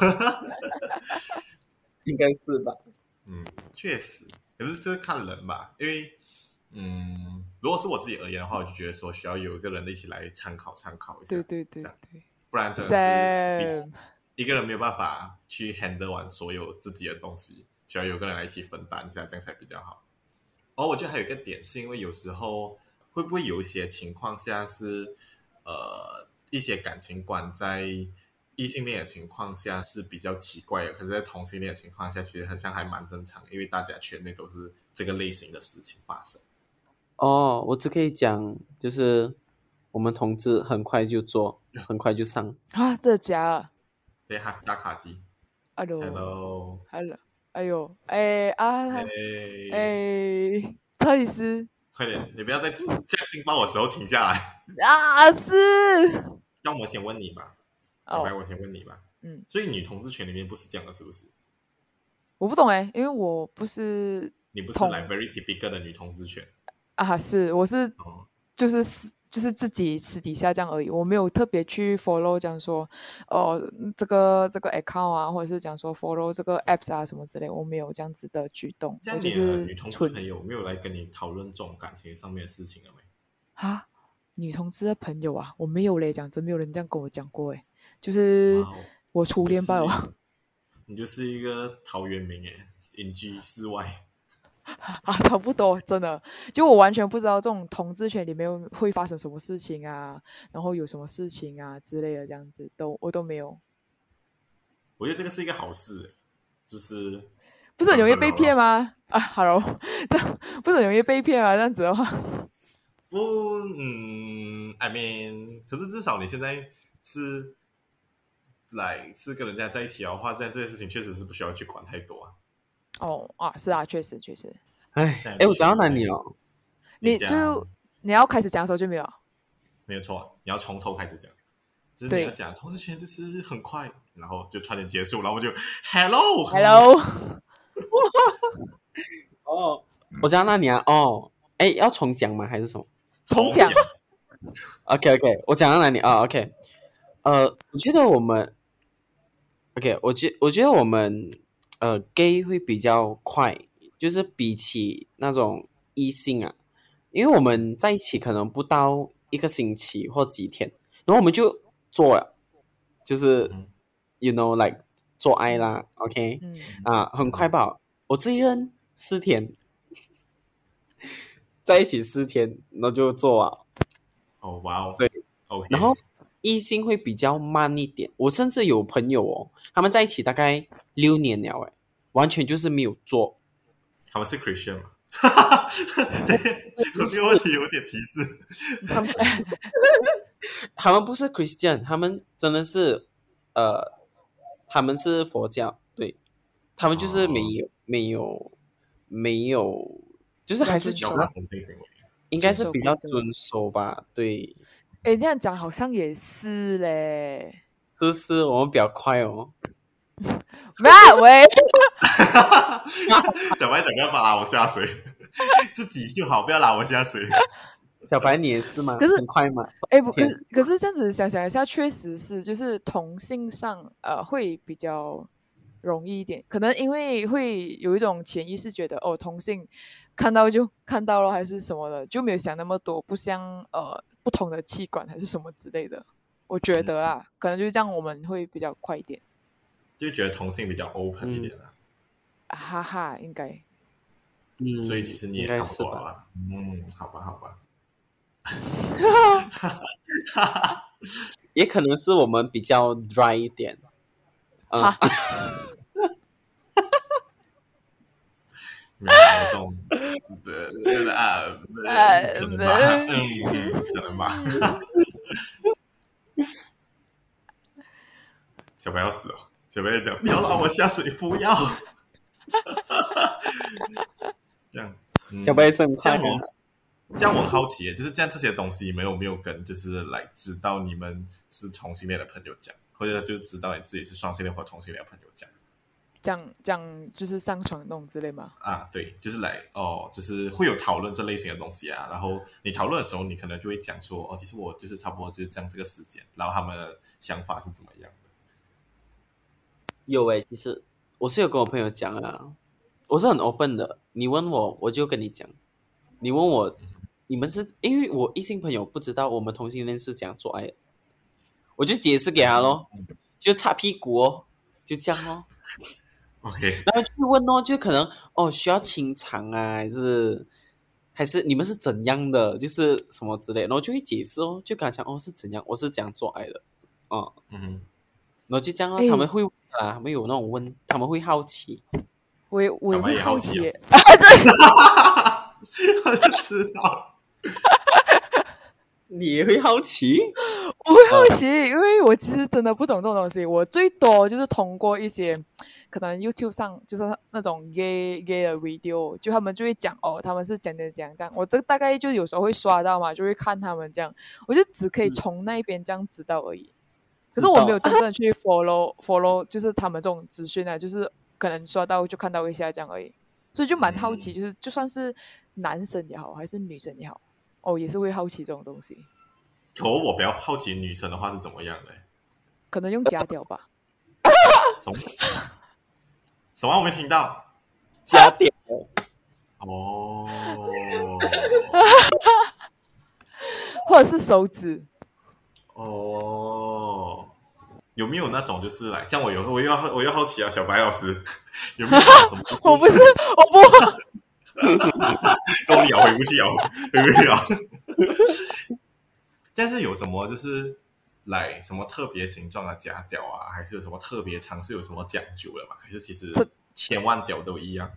Speaker 3: 应该是吧？
Speaker 1: 嗯，确实，可是这是看人吧，因为。嗯，如果是我自己而言的话，我就觉得说需要有一个人一起来参考参考一下，
Speaker 2: 对对对，对，
Speaker 1: 不然真的是一个人没有办法去 handle 完所有自己的东西，需要有个人来一起分担一下，这样才比较好。哦，我觉得还有一个点是因为有时候会不会有一些情况下是呃一些感情观在异性恋的情况下是比较奇怪的，可是在同性恋的情况下其实很像还蛮正常，因为大家圈内都是这个类型的事情发生。
Speaker 3: 哦，我只可以讲，就是我们同志很快就做，很快就上
Speaker 2: 啊！这假？
Speaker 1: 对，哈打卡机。
Speaker 2: Hello，Hello，Hello，哎呦，哎啊，哎，查理斯，
Speaker 1: 快点，你不要在这样劲爆的时候停下来
Speaker 2: 啊！是，
Speaker 1: 让我先问你吧，小白，我先问你吧。嗯，所以女同志圈里面不是这样的，是不是？
Speaker 2: 我不懂哎，因为我不是。
Speaker 1: 你不是来 very typical 的女同志圈
Speaker 2: 啊？是，我是，就是私，就是自己私底下这样而已。我没有特别去 follow 讲说，哦，这个这个 account 啊，或者是讲说 follow 这个 apps 啊什么之类，我没有这样子的举动。
Speaker 1: 这样你的女同志朋友没有来跟你讨论这种感情上面的事情了没？
Speaker 2: 啊，女同志的朋友啊，我没有嘞，讲真，没有人这样跟我讲过诶，就是我初恋吧。我
Speaker 1: 你就是一个陶渊明诶，隐居世外。
Speaker 2: 啊，差不多，真的，就我完全不知道这种同志权里面会发生什么事情啊，然后有什么事情啊之类的，这样子都我都没有。
Speaker 1: 我觉得这个是一个好事，就是
Speaker 2: 不是很容易被骗吗？啊，Hello，这不是很容易被骗啊？这样子的话，
Speaker 1: 不，嗯，I mean，可是至少你现在是来是跟人家在一起的话，这样这些事情确实是不需要去管太多啊。
Speaker 2: 哦啊，是啊，确实确实。
Speaker 3: 哎哎，我讲到哪里了？
Speaker 2: 你就你要开始讲的时候就没有？
Speaker 1: 没有错，你要从头开始讲。就是你要讲同志圈就是很快，然后就突然间结束，然后我就 Hello
Speaker 2: Hello。
Speaker 3: 哦，我讲到哪里啊？哦，哎，要重讲吗？还是什么？
Speaker 2: 重讲。
Speaker 3: OK OK，我讲到哪里啊？OK，呃，我觉得我们 OK，我觉我觉得我们。呃，gay 会比较快，就是比起那种异性啊，因为我们在一起可能不到一个星期或几天，然后我们就做了，就是、嗯、you know like 做爱啦，OK，、嗯、啊，很快吧？我这一任四天，在一起四天，那就做啊。
Speaker 1: 哦，哇哦，
Speaker 3: 对
Speaker 1: ，OK，
Speaker 3: 然后异性会比较慢一点，我甚至有朋友哦，他们在一起大概六年了，哎。完全就是没有做，
Speaker 1: 他们是 Christian 吗？哈哈哈，这个问题有点皮实。
Speaker 3: 他们他们不是 Christian，他们真的是呃，他们是佛教，对，他们就是没有、哦、没有没有，就是还是觉得应该是比较遵守吧，对。
Speaker 2: 哎，这样讲好像也是嘞，
Speaker 3: 是是，我们比较快哦。
Speaker 2: 那喂，
Speaker 1: 小白，不要拉我下水，自己就好，不要拉我下水。
Speaker 3: 小白，你也是吗？
Speaker 2: 可是
Speaker 3: 很快吗？
Speaker 2: 哎，不，可是可是这样子想想一下，确实是，就是同性上呃会比较容易一点，可能因为会有一种潜意识觉得哦，同性看到就看到了，还是什么的，就没有想那么多，不像呃不同的器官还是什么之类的。我觉得啊，嗯、可能就是这样，我们会比较快一点。
Speaker 1: 就觉得同性比较 open 一点了，
Speaker 2: 嗯，哈哈，应该，
Speaker 1: 嗯，所以其实你也差不多了，嗯，好吧，好吧，
Speaker 3: 也可能是我们比较 dry 一点，嗯，哈哈，
Speaker 1: 没有那种的啊，可能吧，嗯，可能吧，小白要死了。小白讲，不要拉我下水，不要。这样，嗯、
Speaker 3: 小白生
Speaker 1: 这样我这样我好奇，就是这样这些东西没有没有跟就是来知道你们是同性恋的朋友讲，或者就是知道你自己是双性恋或同性恋的朋友讲，
Speaker 2: 讲讲就是上床弄之类吗？
Speaker 1: 啊，对，就是来哦，就是会有讨论这类型的东西啊。然后你讨论的时候，你可能就会讲说，哦，其实我就是差不多就是这样这个时间，然后他们的想法是怎么样。
Speaker 3: 有诶、欸，其实我是有跟我朋友讲啊，我是很 open 的。你问我，我就跟你讲。你问我，你们是因为我异性朋友不知道我们同性恋是怎样做爱的，我就解释给他咯，就擦屁股哦，就这样哦。
Speaker 1: OK，
Speaker 3: 然后就问哦，就可能哦需要清肠啊，还是还是你们是怎样的，就是什么之类，然后就会解释哦，就跟他讲哦是怎样，我是怎样做爱的，哦、嗯，然后就这样哦，欸、他们会。啊，他们有那种问，他们会好奇，
Speaker 2: 我也我也会好奇，
Speaker 1: 对，我就知道，
Speaker 3: 你也会好奇，
Speaker 2: 我会好奇，因为我其实真的不懂这种东西，我最多就是通过一些可能 YouTube 上就是那种 gay gay 的 video，就他们就会讲哦，他们是讲讲讲这样，我这大概就有时候会刷到嘛，就会看他们这样，我就只可以从那边这样知道而已。可是我没有真正的去 follow follow，就是他们这种资讯啊，就是可能刷到就看到一下这样而已，所以就蛮好奇，就是就算是男生也好，还是女生也好，哦，也是会好奇这种东西。
Speaker 1: 可我比较好奇女生的话是怎么样的？
Speaker 2: 可能用假屌吧。
Speaker 1: 什么？什么？我没听到。
Speaker 3: 加点。
Speaker 1: 哦。
Speaker 2: 或者是手指。
Speaker 1: 哦。有没有那种就是来，像我有我又要我又好奇啊，小白老师 有没有什么？
Speaker 2: 我不是，我不。
Speaker 1: 都咬回不去咬，回不去咬。但是有什么就是来什么特别形状的假屌啊，还是有什么特别尝试，有什么讲究的嘛？还是其实千万屌都一样？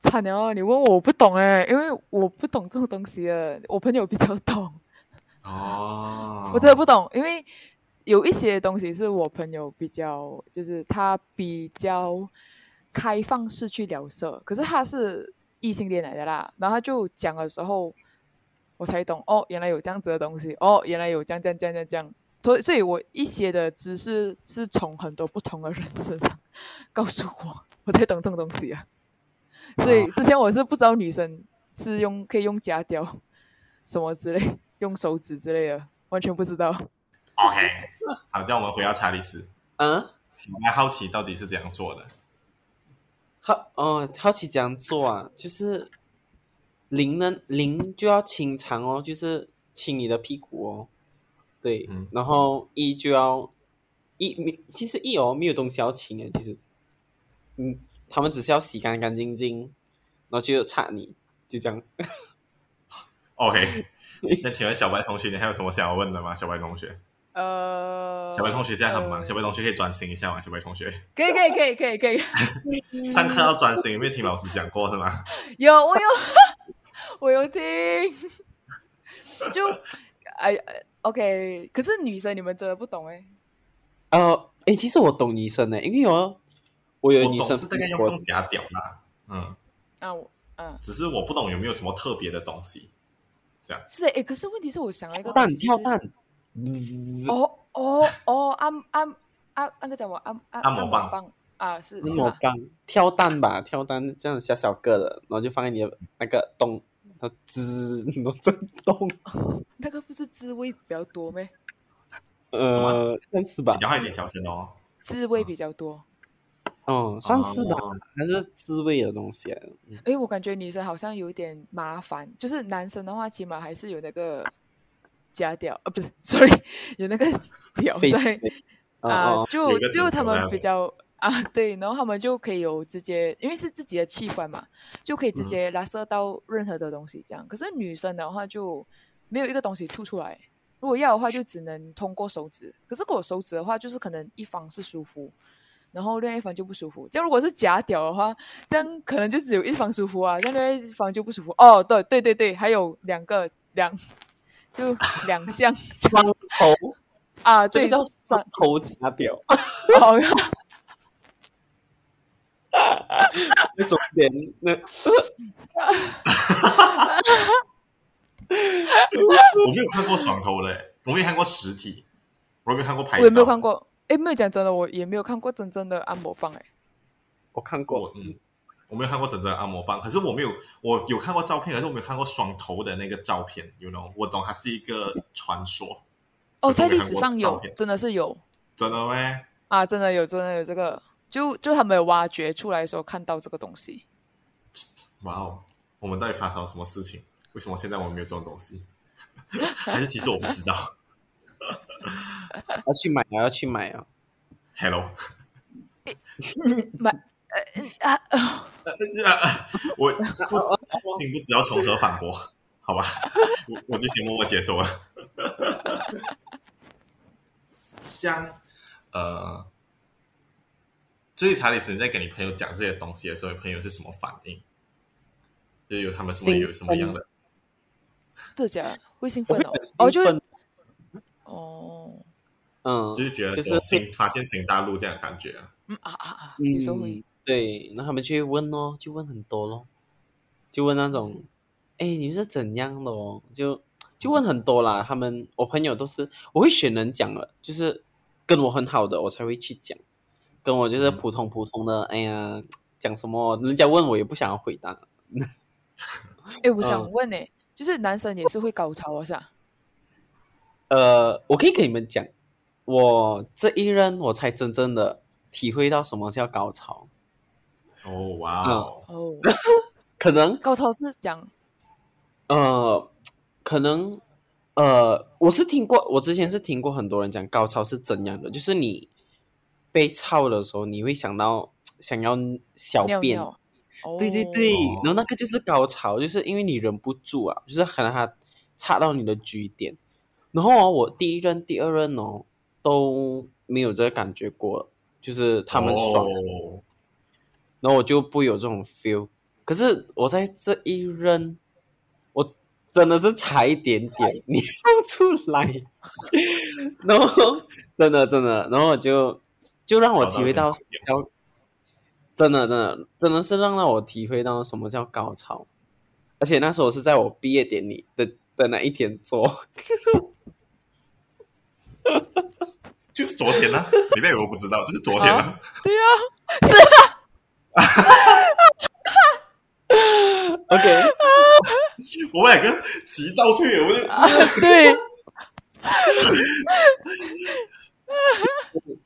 Speaker 2: 惨了，你问我我不懂哎，因为我不懂这种东西的，我朋友比较懂。
Speaker 1: 哦，
Speaker 2: 我真的不懂，因为有一些东西是我朋友比较，就是他比较开放式去聊色，可是他是异性恋来的啦，然后他就讲的时候。我才懂哦，原来有这样子的东西哦，原来有这样这样这样这样这样，所以所以我一些的知识是从很多不同的人身上告诉我，我在懂这种东西啊。所以之前我是不知道女生是用可以用假屌什么之类，用手指之类的，完全不知道。
Speaker 1: OK，好，这样我们回到查理斯。
Speaker 3: 嗯，
Speaker 1: 我还好奇到底是怎样做的。
Speaker 3: 好哦，好奇怎样做啊？就是。零呢？零就要清肠哦，就是清你的屁股哦。对，嗯、然后一就要一，其实一哦没有东西要清的，其实，嗯，他们只是要洗干干净净，然后就擦你，就这样。
Speaker 1: OK，那请问小白同学，你还有什么想要问的吗？小白同学，
Speaker 2: 呃，
Speaker 1: 小白同学现在很忙，呃、小白同学可以专心一下吗？小白同学，
Speaker 2: 可以可以可以可以可以，
Speaker 1: 上课要专心，有没有听老师讲过是吗？
Speaker 2: 有，我有。我有听，就哎，OK，可是女生你们真的不懂哎。
Speaker 3: 呃，哎，其实我懂女生呢，因为哦我有女生
Speaker 1: 是大概用用假屌啦，嗯，
Speaker 2: 啊，我嗯，
Speaker 1: 只是我不懂有没有什么特别的东西，这样
Speaker 2: 是哎，可是问题是我想了一个
Speaker 3: 蛋跳蛋，
Speaker 2: 哦哦哦，按按按那个叫什么按按
Speaker 1: 按摩棒
Speaker 2: 啊，是
Speaker 3: 按摩棒跳蛋吧，跳蛋这样小小个的，然后就放在你的那个洞。滋，那种震动，
Speaker 2: 那个不是滋味比较多吗？
Speaker 3: 呃，算是吧。
Speaker 1: 讲话有点小声哦。
Speaker 2: 滋味比较多。
Speaker 3: 哦，算是吧，还是滋味的东西。
Speaker 2: 哎，我感觉女生好像有点麻烦，就是男生的话，起码还是有那个假屌，呃，不是，sorry，有那个屌在啊，就就他们比较。啊，对，然后他们就可以有直接，因为是自己的器官嘛，就可以直接拉射到任何的东西，这样。嗯、可是女生的话就没有一个东西吐出来，如果要的话就只能通过手指。可是如果手指的话，就是可能一方是舒服，然后另外一方就不舒服。这样如果是假屌的话，这样可能就只有一方舒服啊，这样另外一方就不舒服。哦，对对对对，还有两个两就两项
Speaker 3: 双头
Speaker 2: 啊，这
Speaker 3: 叫双头假屌。
Speaker 2: 好 呀。
Speaker 3: 那中间那，
Speaker 1: 我没有看过爽头嘞，我没有看过实体，我没有看过拍照，
Speaker 2: 我也没有看过。哎，没有讲真的，我也没有看过真正的按摩棒。哎，
Speaker 3: 我看过，
Speaker 1: 嗯，我没有看过真正的按摩棒，可是我没有，我有看过照片，可是我没有看过双头的那个照片。You know，我懂它是一个传说。
Speaker 2: 哦，在历史上有，真的是有，
Speaker 1: 真的咩？
Speaker 2: 啊，真的有，真的有这个。就就他们有挖掘出来的时候看到这个东西，
Speaker 1: 哇哦！我们到底发生了什么事情？为什么现在我们没有这种东西？还是其实我不知道？
Speaker 3: 要去买啊！要去买啊
Speaker 1: ！Hello，
Speaker 2: 买呃啊啊！
Speaker 1: 我听不知道从何反驳，好吧？我我就先默默接受了。这样，呃。所以查理斯，你在跟你朋友讲这些东西的时候，你朋友是什么反应？就有他们是会有什么样的？
Speaker 2: 这家会兴奋哦，哦就哦，
Speaker 3: 嗯，
Speaker 1: 就是觉得说新发现新大陆这样的感觉啊，
Speaker 2: 嗯啊啊啊，有时候会
Speaker 3: 对，那他们就会问哦，就问很多咯，就问那种，哎，你们是怎样的哦？就就问很多啦。他们我朋友都是我会选人讲的，就是跟我很好的，我才会去讲。跟我就是普通普通的，嗯、哎呀，讲什么，人家问我也不想要回答。
Speaker 2: 哎，我想问呢，就是男生也是会高潮啊，是吧？
Speaker 3: 呃，我可以给你们讲，我这一任我才真正的体会到什么叫高潮。
Speaker 1: 哦，哇哦，
Speaker 2: 哦，
Speaker 3: 可能
Speaker 2: 高潮是讲，
Speaker 3: 呃，可能，呃，我是听过，我之前是听过很多人讲高潮是怎样的，就是你被操的时候，你会想到想要小便。
Speaker 2: 尿。尿
Speaker 3: 对对对，然后那个就是高潮，就是因为你忍不住啊，就是可能他插到你的局点，然后啊，我第一任、第二任哦都没有这个感觉过，就是他们爽，哦、然后我就不有这种 feel。可是我在这一任，我真的是差一点点 尿出来，然后真的真的，然后我就就让我体会到叫。真的，真的，真的是让让我体会到什么叫高潮，而且那时候是在我毕业典礼的的那一天做，
Speaker 1: 就是昨天啊，你以为我不知道，就是昨天啊，
Speaker 2: 对啊，是 啊
Speaker 3: ，OK，
Speaker 1: 我们两个急倒退，我们、
Speaker 2: 啊、对。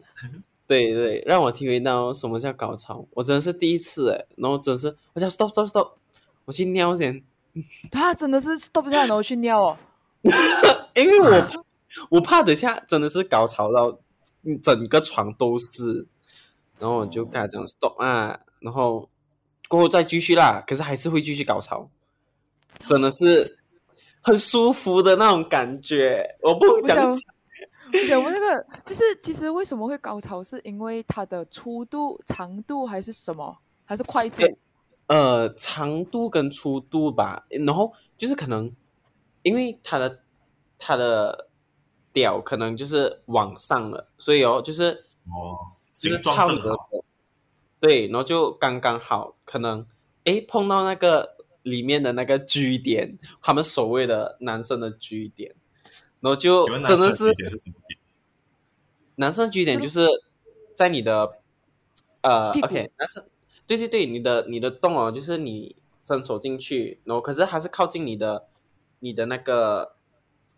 Speaker 3: 对对，让我体会到什么叫高潮，我真的是第一次哎，然后真的是，我想 stop stop stop，我去尿先。
Speaker 2: 他真的是 stop 不下来，然后去尿哦。
Speaker 3: 因为我怕我怕等下真的是高潮到整个床都是，然后我就跟他讲 stop 啊，然后过后再继续啦，可是还是会继续高潮，真的是很舒服的那种感觉，我不讲。
Speaker 2: 我想问那个，就是其实为什么会高潮？是因为它的粗度、长度，还是什么？还是快度？
Speaker 3: 呃，长度跟粗度吧。然后就是可能，因为它的它的屌可能就是往上了，所以哦，就是
Speaker 1: 哦，
Speaker 3: 就是超的，对，然后就刚刚好，可能诶碰到那个里面的那个 G 点，他们所谓的男生的 G 点。然后就真的是，男生据点？就是在你的呃，OK，男生对对对，你的你的洞哦，就是你伸手进去，然后可是还是靠近你的你的那个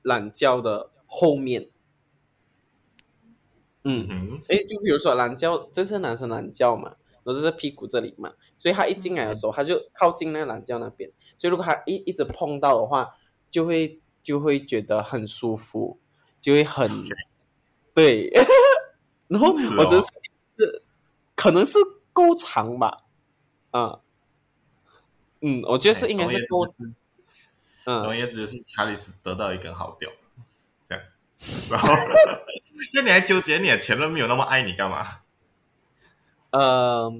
Speaker 3: 懒觉的后面。嗯。哼，哎，就比如说懒觉，这是男生懒觉嘛，然后这是屁股这里嘛，所以他一进来的时候，他就靠近那个懒觉那边，所以如果他一一直碰到的话，就会。就会觉得很舒服，就会很对，然后我觉得是，是可能是够长吧，啊，嗯，我觉得是应该是够长，
Speaker 1: 嗯，总而言之是查理斯得到一根好屌，这样，然后，就你还纠结你的前任没有那么爱你干嘛？
Speaker 3: 呃，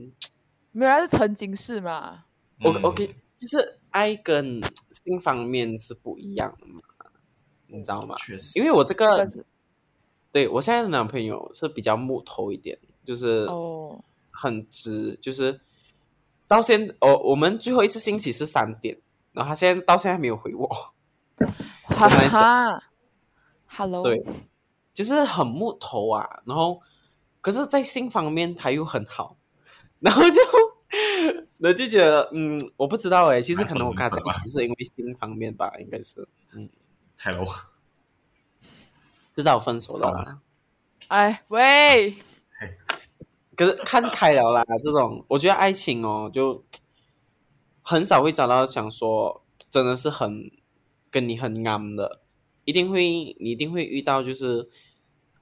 Speaker 2: 没有，是曾经是嘛
Speaker 3: ？OK OK，就是爱跟性方面是不一样的嘛。你知道吗？确实，因为我这个，对我现在的男朋友是比较木头一点，就是哦，很直，就是到现哦，我们最后一次星期是三点，然后他现在到现在还没有回我，
Speaker 2: 哈哈，Hello，
Speaker 3: 对，就是很木头啊，然后可是，在性方面他又很好，然后就，我就觉得，嗯，我不知道哎，其实可能我跟他在一起是因为性方面吧，应该是，嗯。
Speaker 1: Hello，
Speaker 3: 知道分手了吗？
Speaker 2: 哎喂，
Speaker 3: 可是看开了啦，这种我觉得爱情哦，就很少会找到想说真的是很跟你很啱的，一定会你一定会遇到就是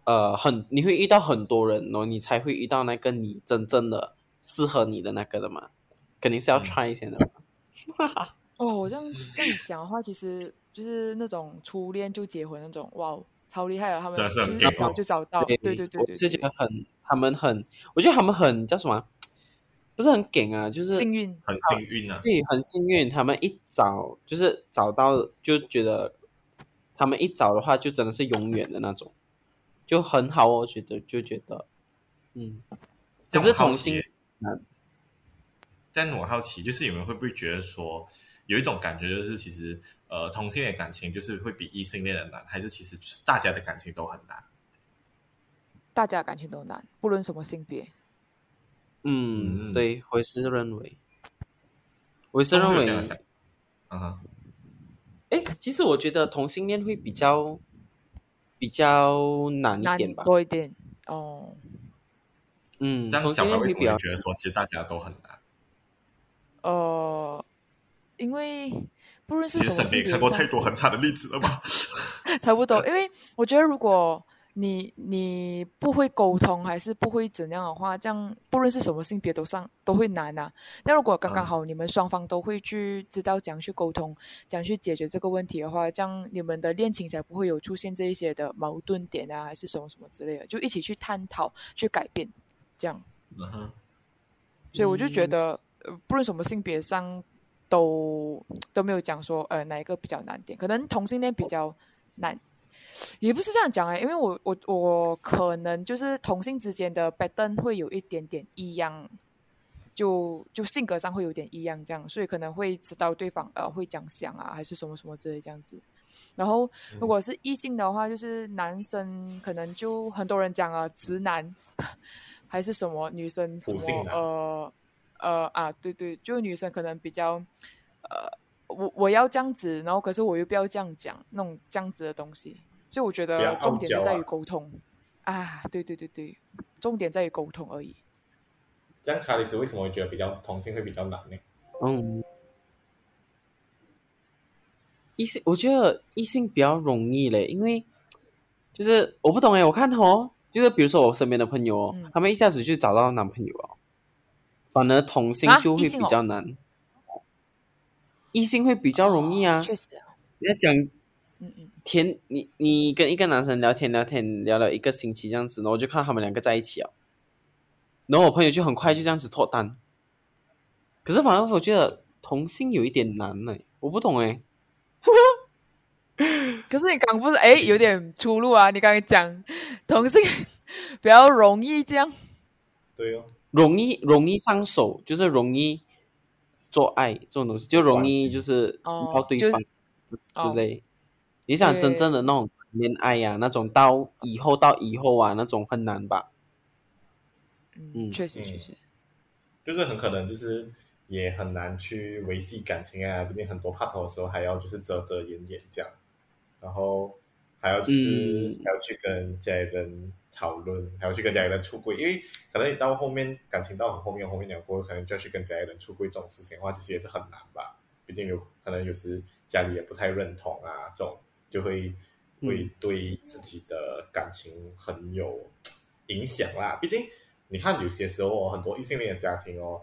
Speaker 3: 呃很你会遇到很多人哦，你才会遇到那个你真正的适合你的那个的嘛，肯定是要 try 一下的嘛。
Speaker 2: 嗯、哦，我这样这样想的话，其实。就是那种初恋就结婚那种，哇，超厉害啊！他们就是早就找到，对对对对，
Speaker 3: 我是觉得很，他们很，我觉得他们很叫什么？不是很梗啊，就是
Speaker 2: 幸运，
Speaker 1: 很幸运啊，
Speaker 3: 对，很幸运。他们一找就是找到，就觉得他们一找的话，就真的是永远的那种，就很好。我觉得就觉得，嗯，可是同性，嗯，
Speaker 1: 但我好奇，就是你们会不会觉得说？有一种感觉，就是其实，呃，同性恋感情就是会比异性恋的难，还是其实大家的感情都很难？
Speaker 2: 大家的感情都难，不论什么性别。
Speaker 3: 嗯，对，我也是认为，我也是认为，
Speaker 1: 嗯哼，
Speaker 3: 哎，其实我觉得同性恋会比较比较难一点吧，
Speaker 2: 多一点哦。
Speaker 3: 嗯，
Speaker 1: 这样小白为什么觉得说其实大家都很难？
Speaker 2: 呃，因为不论是什么性别，
Speaker 1: 看过太多很差的例子了吧？
Speaker 2: 差不多，因为我觉得如果。你你不会沟通，还是不会怎样的话，这样不论是什么性别都上都会难啊。但如果刚刚好你们双方都会去知道怎样去沟通，怎样去解决这个问题的话，这样你们的恋情才不会有出现这一些的矛盾点啊，还是什么什么之类的，就一起去探讨去改变，这样。
Speaker 1: 嗯哼。
Speaker 2: 所以我就觉得，呃，不论什么性别上都都没有讲说，呃，哪一个比较难点，可能同性恋比较难。也不是这样讲哎、欸，因为我我我可能就是同性之间的 pattern 会有一点点异样，就就性格上会有点异样这样，所以可能会知道对方呃会讲想啊，还是什么什么之类这样子。然后如果是异性的话，就是男生可能就很多人讲啊，直男 还是什么女生什么呃呃啊对对，就女生可能比较呃我我要这样子，然后可是我又不要这样讲那种这样子的东西。所以我觉得重点是在于沟通啊，啊，对对对对，重点在于沟通而已。
Speaker 1: 这样查理斯为什么会觉得比较同性会比较难呢？
Speaker 3: 嗯，异性我觉得异性比较容易嘞，因为就是我不懂哎，我看哦，就是比如说我身边的朋友哦，嗯、他们一下子就找到男朋友了，反而同性就会比较难。啊、异性会比较容易啊，
Speaker 2: 确实啊，
Speaker 3: 你要讲。嗯嗯，天，你你跟一个男生聊天聊天聊了一个星期这样子，然后我就看他们两个在一起哦，然后我朋友就很快就这样子脱单。可是反而我觉得同性有一点难呢，我不懂哎。
Speaker 2: 可是你刚不是哎有点出入啊？你刚刚讲同性 比较容易这样，
Speaker 1: 对哦，
Speaker 3: 容易容易上手，就是容易做爱这种东西，就容易就是遇到对方之类。你想真正的那种恋爱呀、啊，那种到以后到以后啊，那种很难吧？
Speaker 2: 嗯，确实确实，
Speaker 1: 就是很可能就是也很难去维系感情啊。毕竟很多怕头的时候还要就是遮遮掩掩这样，然后还要就是、嗯、还要去跟家里人讨论，还要去跟家里人出柜，因为可能你到后面感情到很后面后面两过，可能就要去跟家里人出柜这种事情的话，其实也是很难吧。毕竟有可能有时家里也不太认同啊，这种。就会会对自己的感情很有影响啦。毕竟你看，有些时候哦，很多异性恋的家庭哦，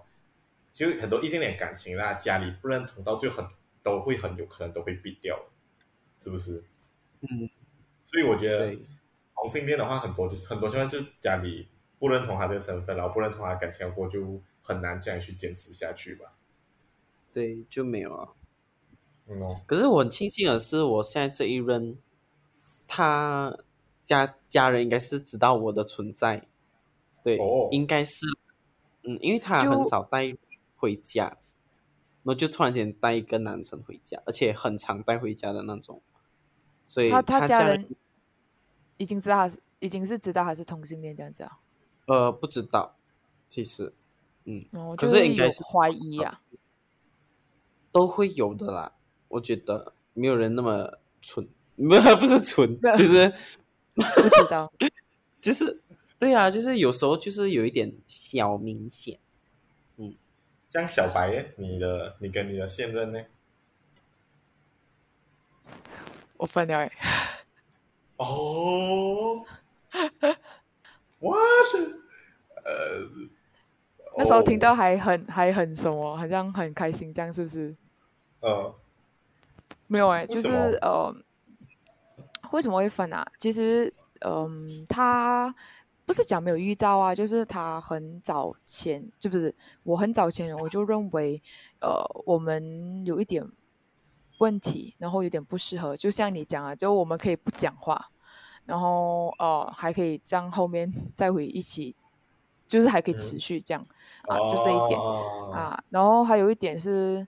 Speaker 1: 就很多异性恋感情啦，家里不认同，到最后很都会很有可能都会避掉，是不是？
Speaker 3: 嗯。
Speaker 1: 所以我觉得同性恋的话，很多就是很多情况是家里不认同他这个身份，然后不认同他感情过，就很难这样去坚持下去吧。
Speaker 3: 对，就没有啊。
Speaker 1: 嗯、
Speaker 3: 可是我很庆幸的是，我现在这一任，他家家人应该是知道我的存在，对，哦、应该是，嗯，因为他很少带回家，就然后就突然间带一个男生回家，而且很常带回家的那种，所以他
Speaker 2: 他家人已经知道他是已经是知道他是同性恋这样子啊？
Speaker 3: 呃，不知道，其实，嗯，
Speaker 2: 哦、
Speaker 3: 可是应该是
Speaker 2: 怀疑啊，
Speaker 3: 都会有的啦。我觉得没有人那么蠢，没有不是蠢，就是
Speaker 2: 不知道，
Speaker 3: 就是对啊，就是有时候就是有一点小明显，嗯，
Speaker 1: 这样小白，你的你跟你的现任呢？
Speaker 2: 我分了哎，
Speaker 1: 哦，哇是呃，
Speaker 2: 那时候听到还很还很什么，好像很开心，这样是不是？
Speaker 1: 呃。
Speaker 2: 没有哎、欸，就是呃，为什么会分啊？其实，嗯、呃，他不是讲没有预兆啊，就是他很早前，就不是我很早前，我就认为，呃，我们有一点问题，然后有点不适合。就像你讲啊，就我们可以不讲话，然后呃，还可以这样后面 再回一起，就是还可以持续这样、嗯、啊，就这一点、哦、啊。然后还有一点是。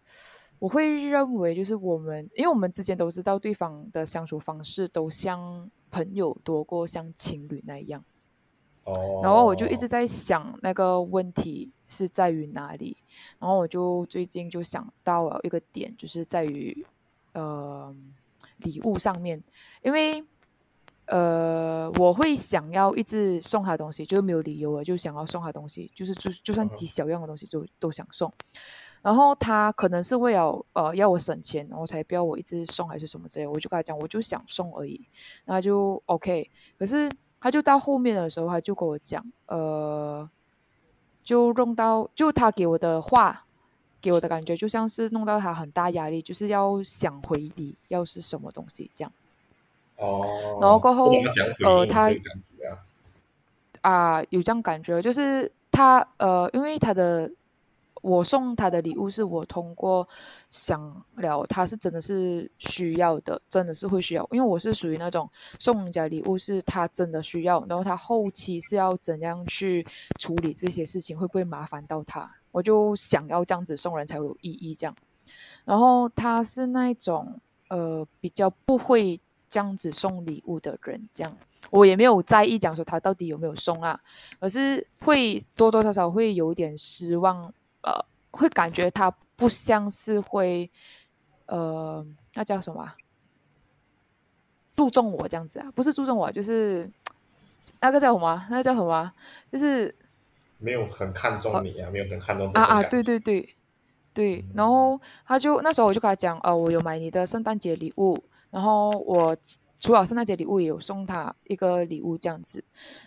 Speaker 2: 我会认为，就是我们，因为我们之间都知道对方的相处方式都像朋友多过像情侣那样。
Speaker 1: 哦。
Speaker 2: 然后我就一直在想那个问题是在于哪里，然后我就最近就想到了一个点，就是在于呃礼物上面，因为呃我会想要一直送他东西，就是没有理由的就想要送他东西，就是就就算极小样的东西就都想送。然后他可能是为了呃要我省钱，然后才不要我一直送还是什么之类，我就跟他讲，我就想送而已，那就 OK。可是他就到后面的时候，他就跟我讲，呃，就弄到就他给我的话，给我的感觉就像是弄到他很大压力，就是要想回礼，要是什么东西这样。
Speaker 1: 哦。
Speaker 2: 然后过后呃他
Speaker 1: 啊
Speaker 2: 有这样感觉，就是他呃因为他的。我送他的礼物是我通过想了，他是真的是需要的，真的是会需要。因为我是属于那种送人家礼物是他真的需要，然后他后期是要怎样去处理这些事情，会不会麻烦到他？我就想要这样子送人才有意义这样。然后他是那种呃比较不会这样子送礼物的人，这样我也没有在意讲说他到底有没有送啊，可是会多多少少会有点失望。呃，会感觉他不像是会，呃，那叫什么？注重我这样子啊？不是注重我，就是那个叫什么？那个叫什么？就是
Speaker 1: 没有很看重你啊，呃、没有很看重
Speaker 2: 啊啊！对对对对，嗯、然后他就那时候我就跟他讲，呃，我有买你的圣诞节礼物，然后我除了圣诞节礼物，也有送他一个礼物这样子，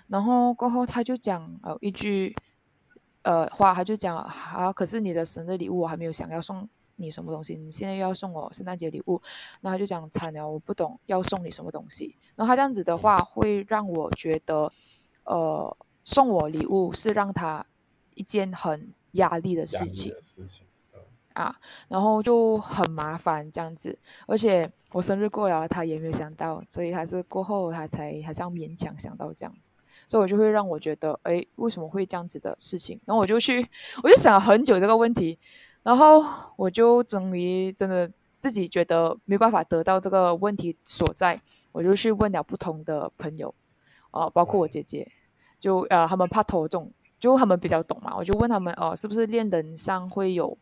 Speaker 2: 然后过后他就讲呃一句。呃，话他就讲啊，可是你的生日礼物我还没有想要送你什么东西，你现在又要送我圣诞节礼物，然后他就讲惨了，我不懂要送你什么东西。然后他这样子的话，会让我觉得，呃，送我礼物是让他一件很压力的事情，
Speaker 1: 事情
Speaker 2: 啊，然后就很麻烦这样子，而且我生日过了，他也没有想到，所以还是过后他才好像勉强想到这样。所以我就会让我觉得，哎，为什么会这样子的事情？然后我就去，我就想了很久这个问题，然后我就终于真的自己觉得没办法得到这个问题所在，我就去问了不同的朋友，啊、呃，包括我姐姐，就呃他们怕头重，就他们比较懂嘛，我就问他们，哦、呃，是不是恋人上会有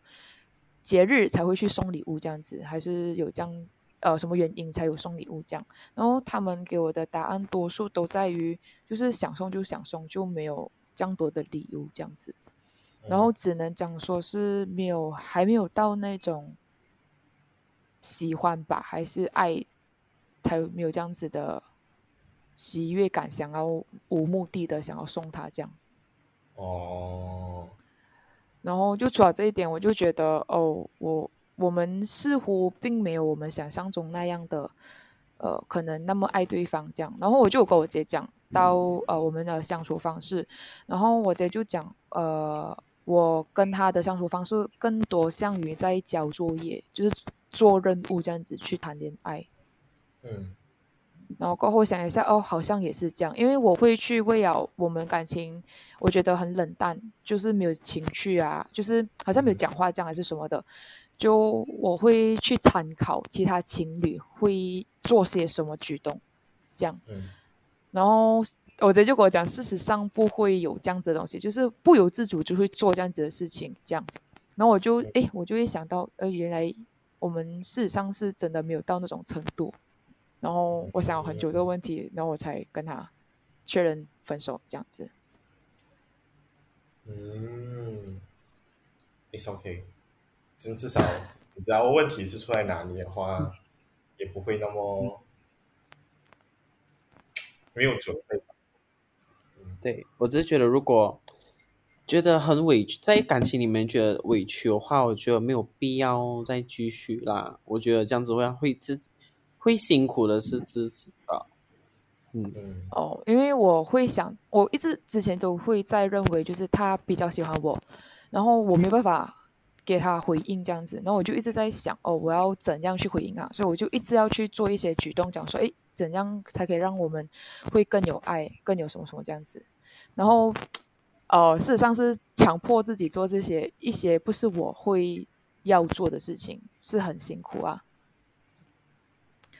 Speaker 2: 节日才会去送礼物这样子，还是有这样？呃，什么原因才有送礼物这样？然后他们给我的答案多数都在于，就是想送就想送，就没有这样多的理由这样子。然后只能讲说是没有，还没有到那种喜欢吧，还是爱，才没有这样子的喜悦感，想要无目的的想要送他这样。
Speaker 1: 哦。
Speaker 2: 然后就除了这一点，我就觉得哦，我。我们似乎并没有我们想象中那样的，呃，可能那么爱对方这样。然后我就跟我姐讲到，呃，我们的相处方式。然后我姐就讲，呃，我跟他的相处方式更多像于在交作业，就是做任务这样子去谈恋爱。
Speaker 1: 嗯。
Speaker 2: 然后过后想一下，哦，好像也是这样，因为我会去为了我们感情，我觉得很冷淡，就是没有情趣啊，就是好像没有讲话这样还是什么的。就我会去参考其他情侣会做些什么举动，这样，
Speaker 1: 嗯、
Speaker 2: 然后我姐就跟我讲，事实上不会有这样子的东西，就是不由自主就会做这样子的事情，这样，然后我就哎，我就会想到，呃，原来我们事实上是真的没有到那种程度，然后我想了很久这个问题，然后我才跟他确认分手这样子。
Speaker 1: 嗯，It's okay。至至少，你知道问题是出在哪里的话，也不会那么没有准备。
Speaker 3: 对，我只是觉得，如果觉得很委屈，在感情里面觉得委屈的话，我觉得没有必要再继续啦。我觉得这样子会会自会辛苦的是自己吧。嗯嗯。
Speaker 2: 哦，因为我会想，我一直之前都会在认为，就是他比较喜欢我，然后我没办法。给他回应这样子，然后我就一直在想，哦，我要怎样去回应啊？所以我就一直要去做一些举动，讲说，诶，怎样才可以让我们会更有爱，更有什么什么这样子。然后，呃，事实上是强迫自己做这些一些不是我会要做的事情，是很辛苦啊。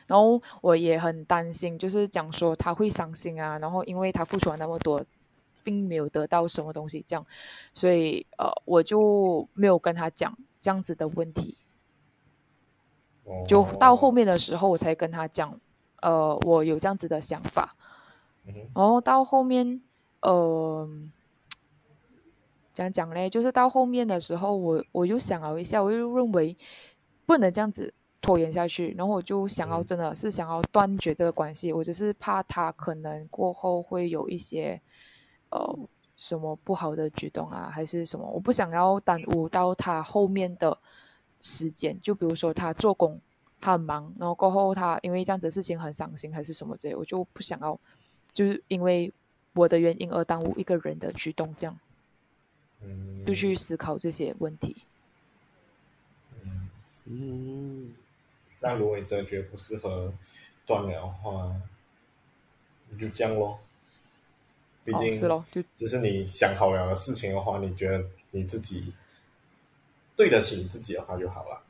Speaker 2: 然后我也很担心，就是讲说他会伤心啊，然后因为他付出了那么多。并没有得到什么东西，这样，所以呃，我就没有跟他讲这样子的问题。就到后面的时候，我才跟他讲，呃，我有这样子的想法。然后到后面，呃，讲讲嘞，就是到后面的时候，我我又想了一下，我又认为不能这样子拖延下去。然后我就想要真的是想要断绝这个关系，我只是怕他可能过后会有一些呃什么不好的举动啊，还是什么，我不想要耽误到他后面的时间。就比如说他做工他很忙，然后过后他因为这样子的事情很伤心，还是什么之类，我就不想要。就是因为我的原因而耽误一个人的举动，这样，嗯，就去思考这些问题。
Speaker 1: 嗯嗯，那如果你真的觉得不适合断了的话，你就这样咯。毕竟，是咯，就只是你想好了的事情的话，你觉得你自己对得起你自己的话就好了。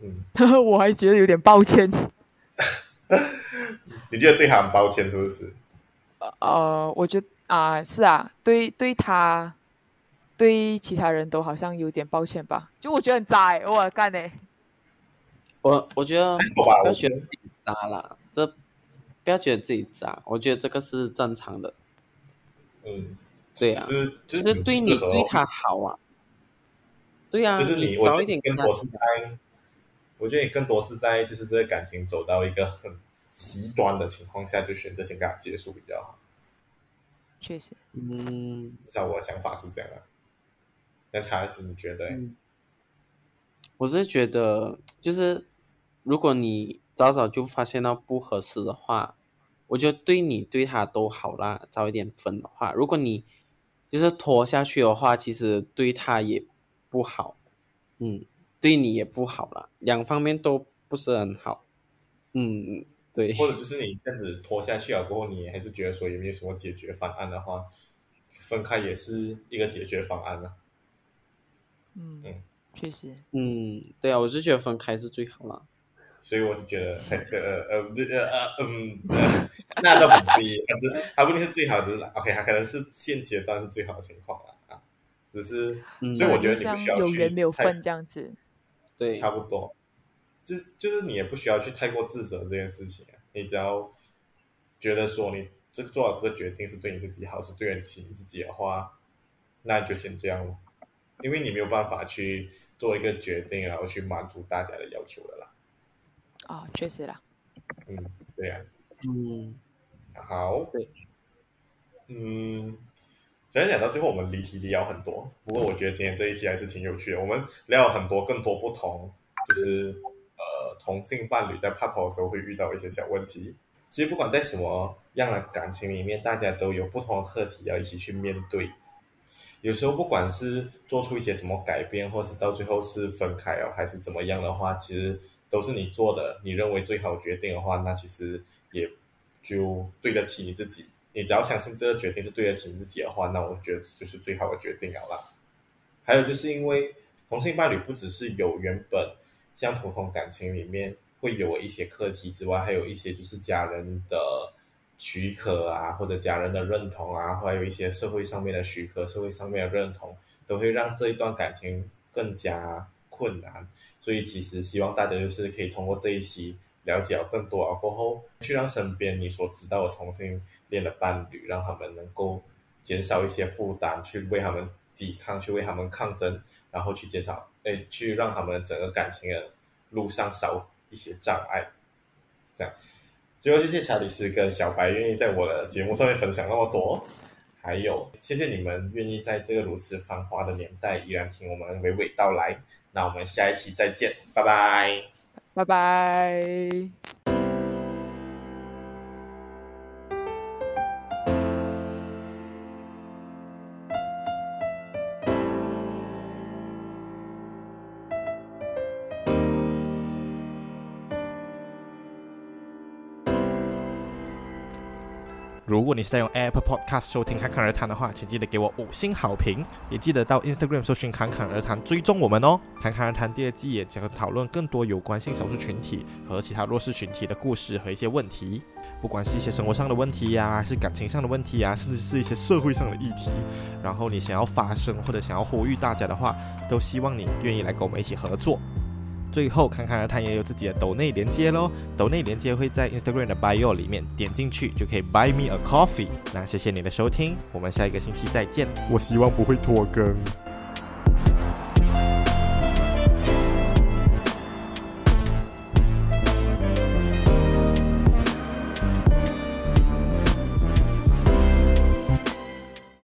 Speaker 2: 嗯，我还觉得有点抱歉。
Speaker 1: 你觉得对他很抱歉是不是？
Speaker 2: 呃，我觉得啊、呃，是啊，对对他，对其他人都好像有点抱歉吧。就我觉得很渣，我干呢。
Speaker 3: 我我觉得不要觉得自己渣啦，这不要觉得自己渣，我觉得这个是正常的。
Speaker 1: 嗯，
Speaker 3: 对啊，
Speaker 1: 就是
Speaker 3: 就是对你对他好啊。对啊，
Speaker 1: 就是你，
Speaker 3: 你早一点跟他。
Speaker 1: 我是在，我觉得你更多是在，就是这个感情走到一个很。极端的情况下，就选择先跟他结束比较好。
Speaker 2: 确实，
Speaker 3: 嗯，
Speaker 1: 至少我的想法是这样的。那查尔斯，你觉得、嗯？
Speaker 3: 我是觉得，就是如果你早早就发现到不合适的话，我觉得对你对他都好啦。早一点分的话，如果你就是拖下去的话，其实对他也不好，嗯，对你也不好啦，两方面都不是很好，嗯。对，
Speaker 1: 或者就是你这样子拖下去了过后，你还是觉得说有没有什么解决方案的话，分开也是一个解决方案呢、啊。
Speaker 2: 嗯嗯，确实。
Speaker 3: 嗯，对啊，我是觉得分开是最好了。
Speaker 1: 所以我是觉得，呃 呃呃呃嗯，那倒不必，但是它不一定是最好，只是 OK，它可能是现阶段是最好的情况了啊。只是，
Speaker 3: 嗯、
Speaker 1: 所以我觉得你不需要去
Speaker 2: 有缘没有分这样子，
Speaker 3: 对，
Speaker 1: 差不多。就是就是你也不需要去太过自责这件事情啊，你只要觉得说你这个做了这个决定是对你自己好，是对得起你自己的话，那你就先这样咯，因为你没有办法去做一个决定，然后去满足大家的要求的啦。
Speaker 2: 哦，确实啦。
Speaker 1: 嗯，对呀、啊。
Speaker 3: 嗯，
Speaker 1: 好。对。嗯，虽然讲到最后我们离题聊很多，不过我觉得今天这一期还是挺有趣的，我们聊了很多更多不同，就是。呃，同性伴侣在拍拖的时候会遇到一些小问题。其实不管在什么样的感情里面，大家都有不同的课题要一起去面对。有时候不管是做出一些什么改变，或是到最后是分开了，还是怎么样的话，其实都是你做的，你认为最好决定的话，那其实也就对得起你自己。你只要相信这个决定是对得起你自己的话，那我觉得就是最好的决定了啦。还有就是因为同性伴侣不只是有原本。像普通感情里面会有一些课题之外，还有一些就是家人的许可啊，或者家人的认同啊，还有一些社会上面的许可、社会上面的认同，都会让这一段感情更加困难。所以其实希望大家就是可以通过这一期了解更多啊，过后去让身边你所知道的同性恋的伴侣，让他们能够减少一些负担，去为他们抵抗，去为他们抗争，然后去减少。诶，去让他们整个感情的路上少一些障碍，这样。最后，谢谢查理斯跟小白愿意在我的节目上面分享那么多，还有谢谢你们愿意在这个如此繁华的年代依然听我们娓娓道来。那我们下一期再见，拜拜，
Speaker 2: 拜拜。
Speaker 4: 如果你是在用 Apple Podcast 收听《侃侃而谈》的话，请记得给我五星好评，也记得到 Instagram 搜寻“侃侃而谈”追踪我们哦。《侃侃而谈》第二季也将讨论更多有关性少数群体和其他弱势群体的故事和一些问题。不管是一些生活上的问题呀、还是感情上的问题呀、啊，甚至是一些社会上的议题，然后你想要发声或者想要呼吁大家的话，都希望你愿意来跟我们一起合作。最后，看看它也有自己的抖内连接喽，抖内连接会在 Instagram 的 bio 里面，点进去就可以 buy me a coffee。那谢谢你的收听，我们下一个星期再见。我希望不会拖更。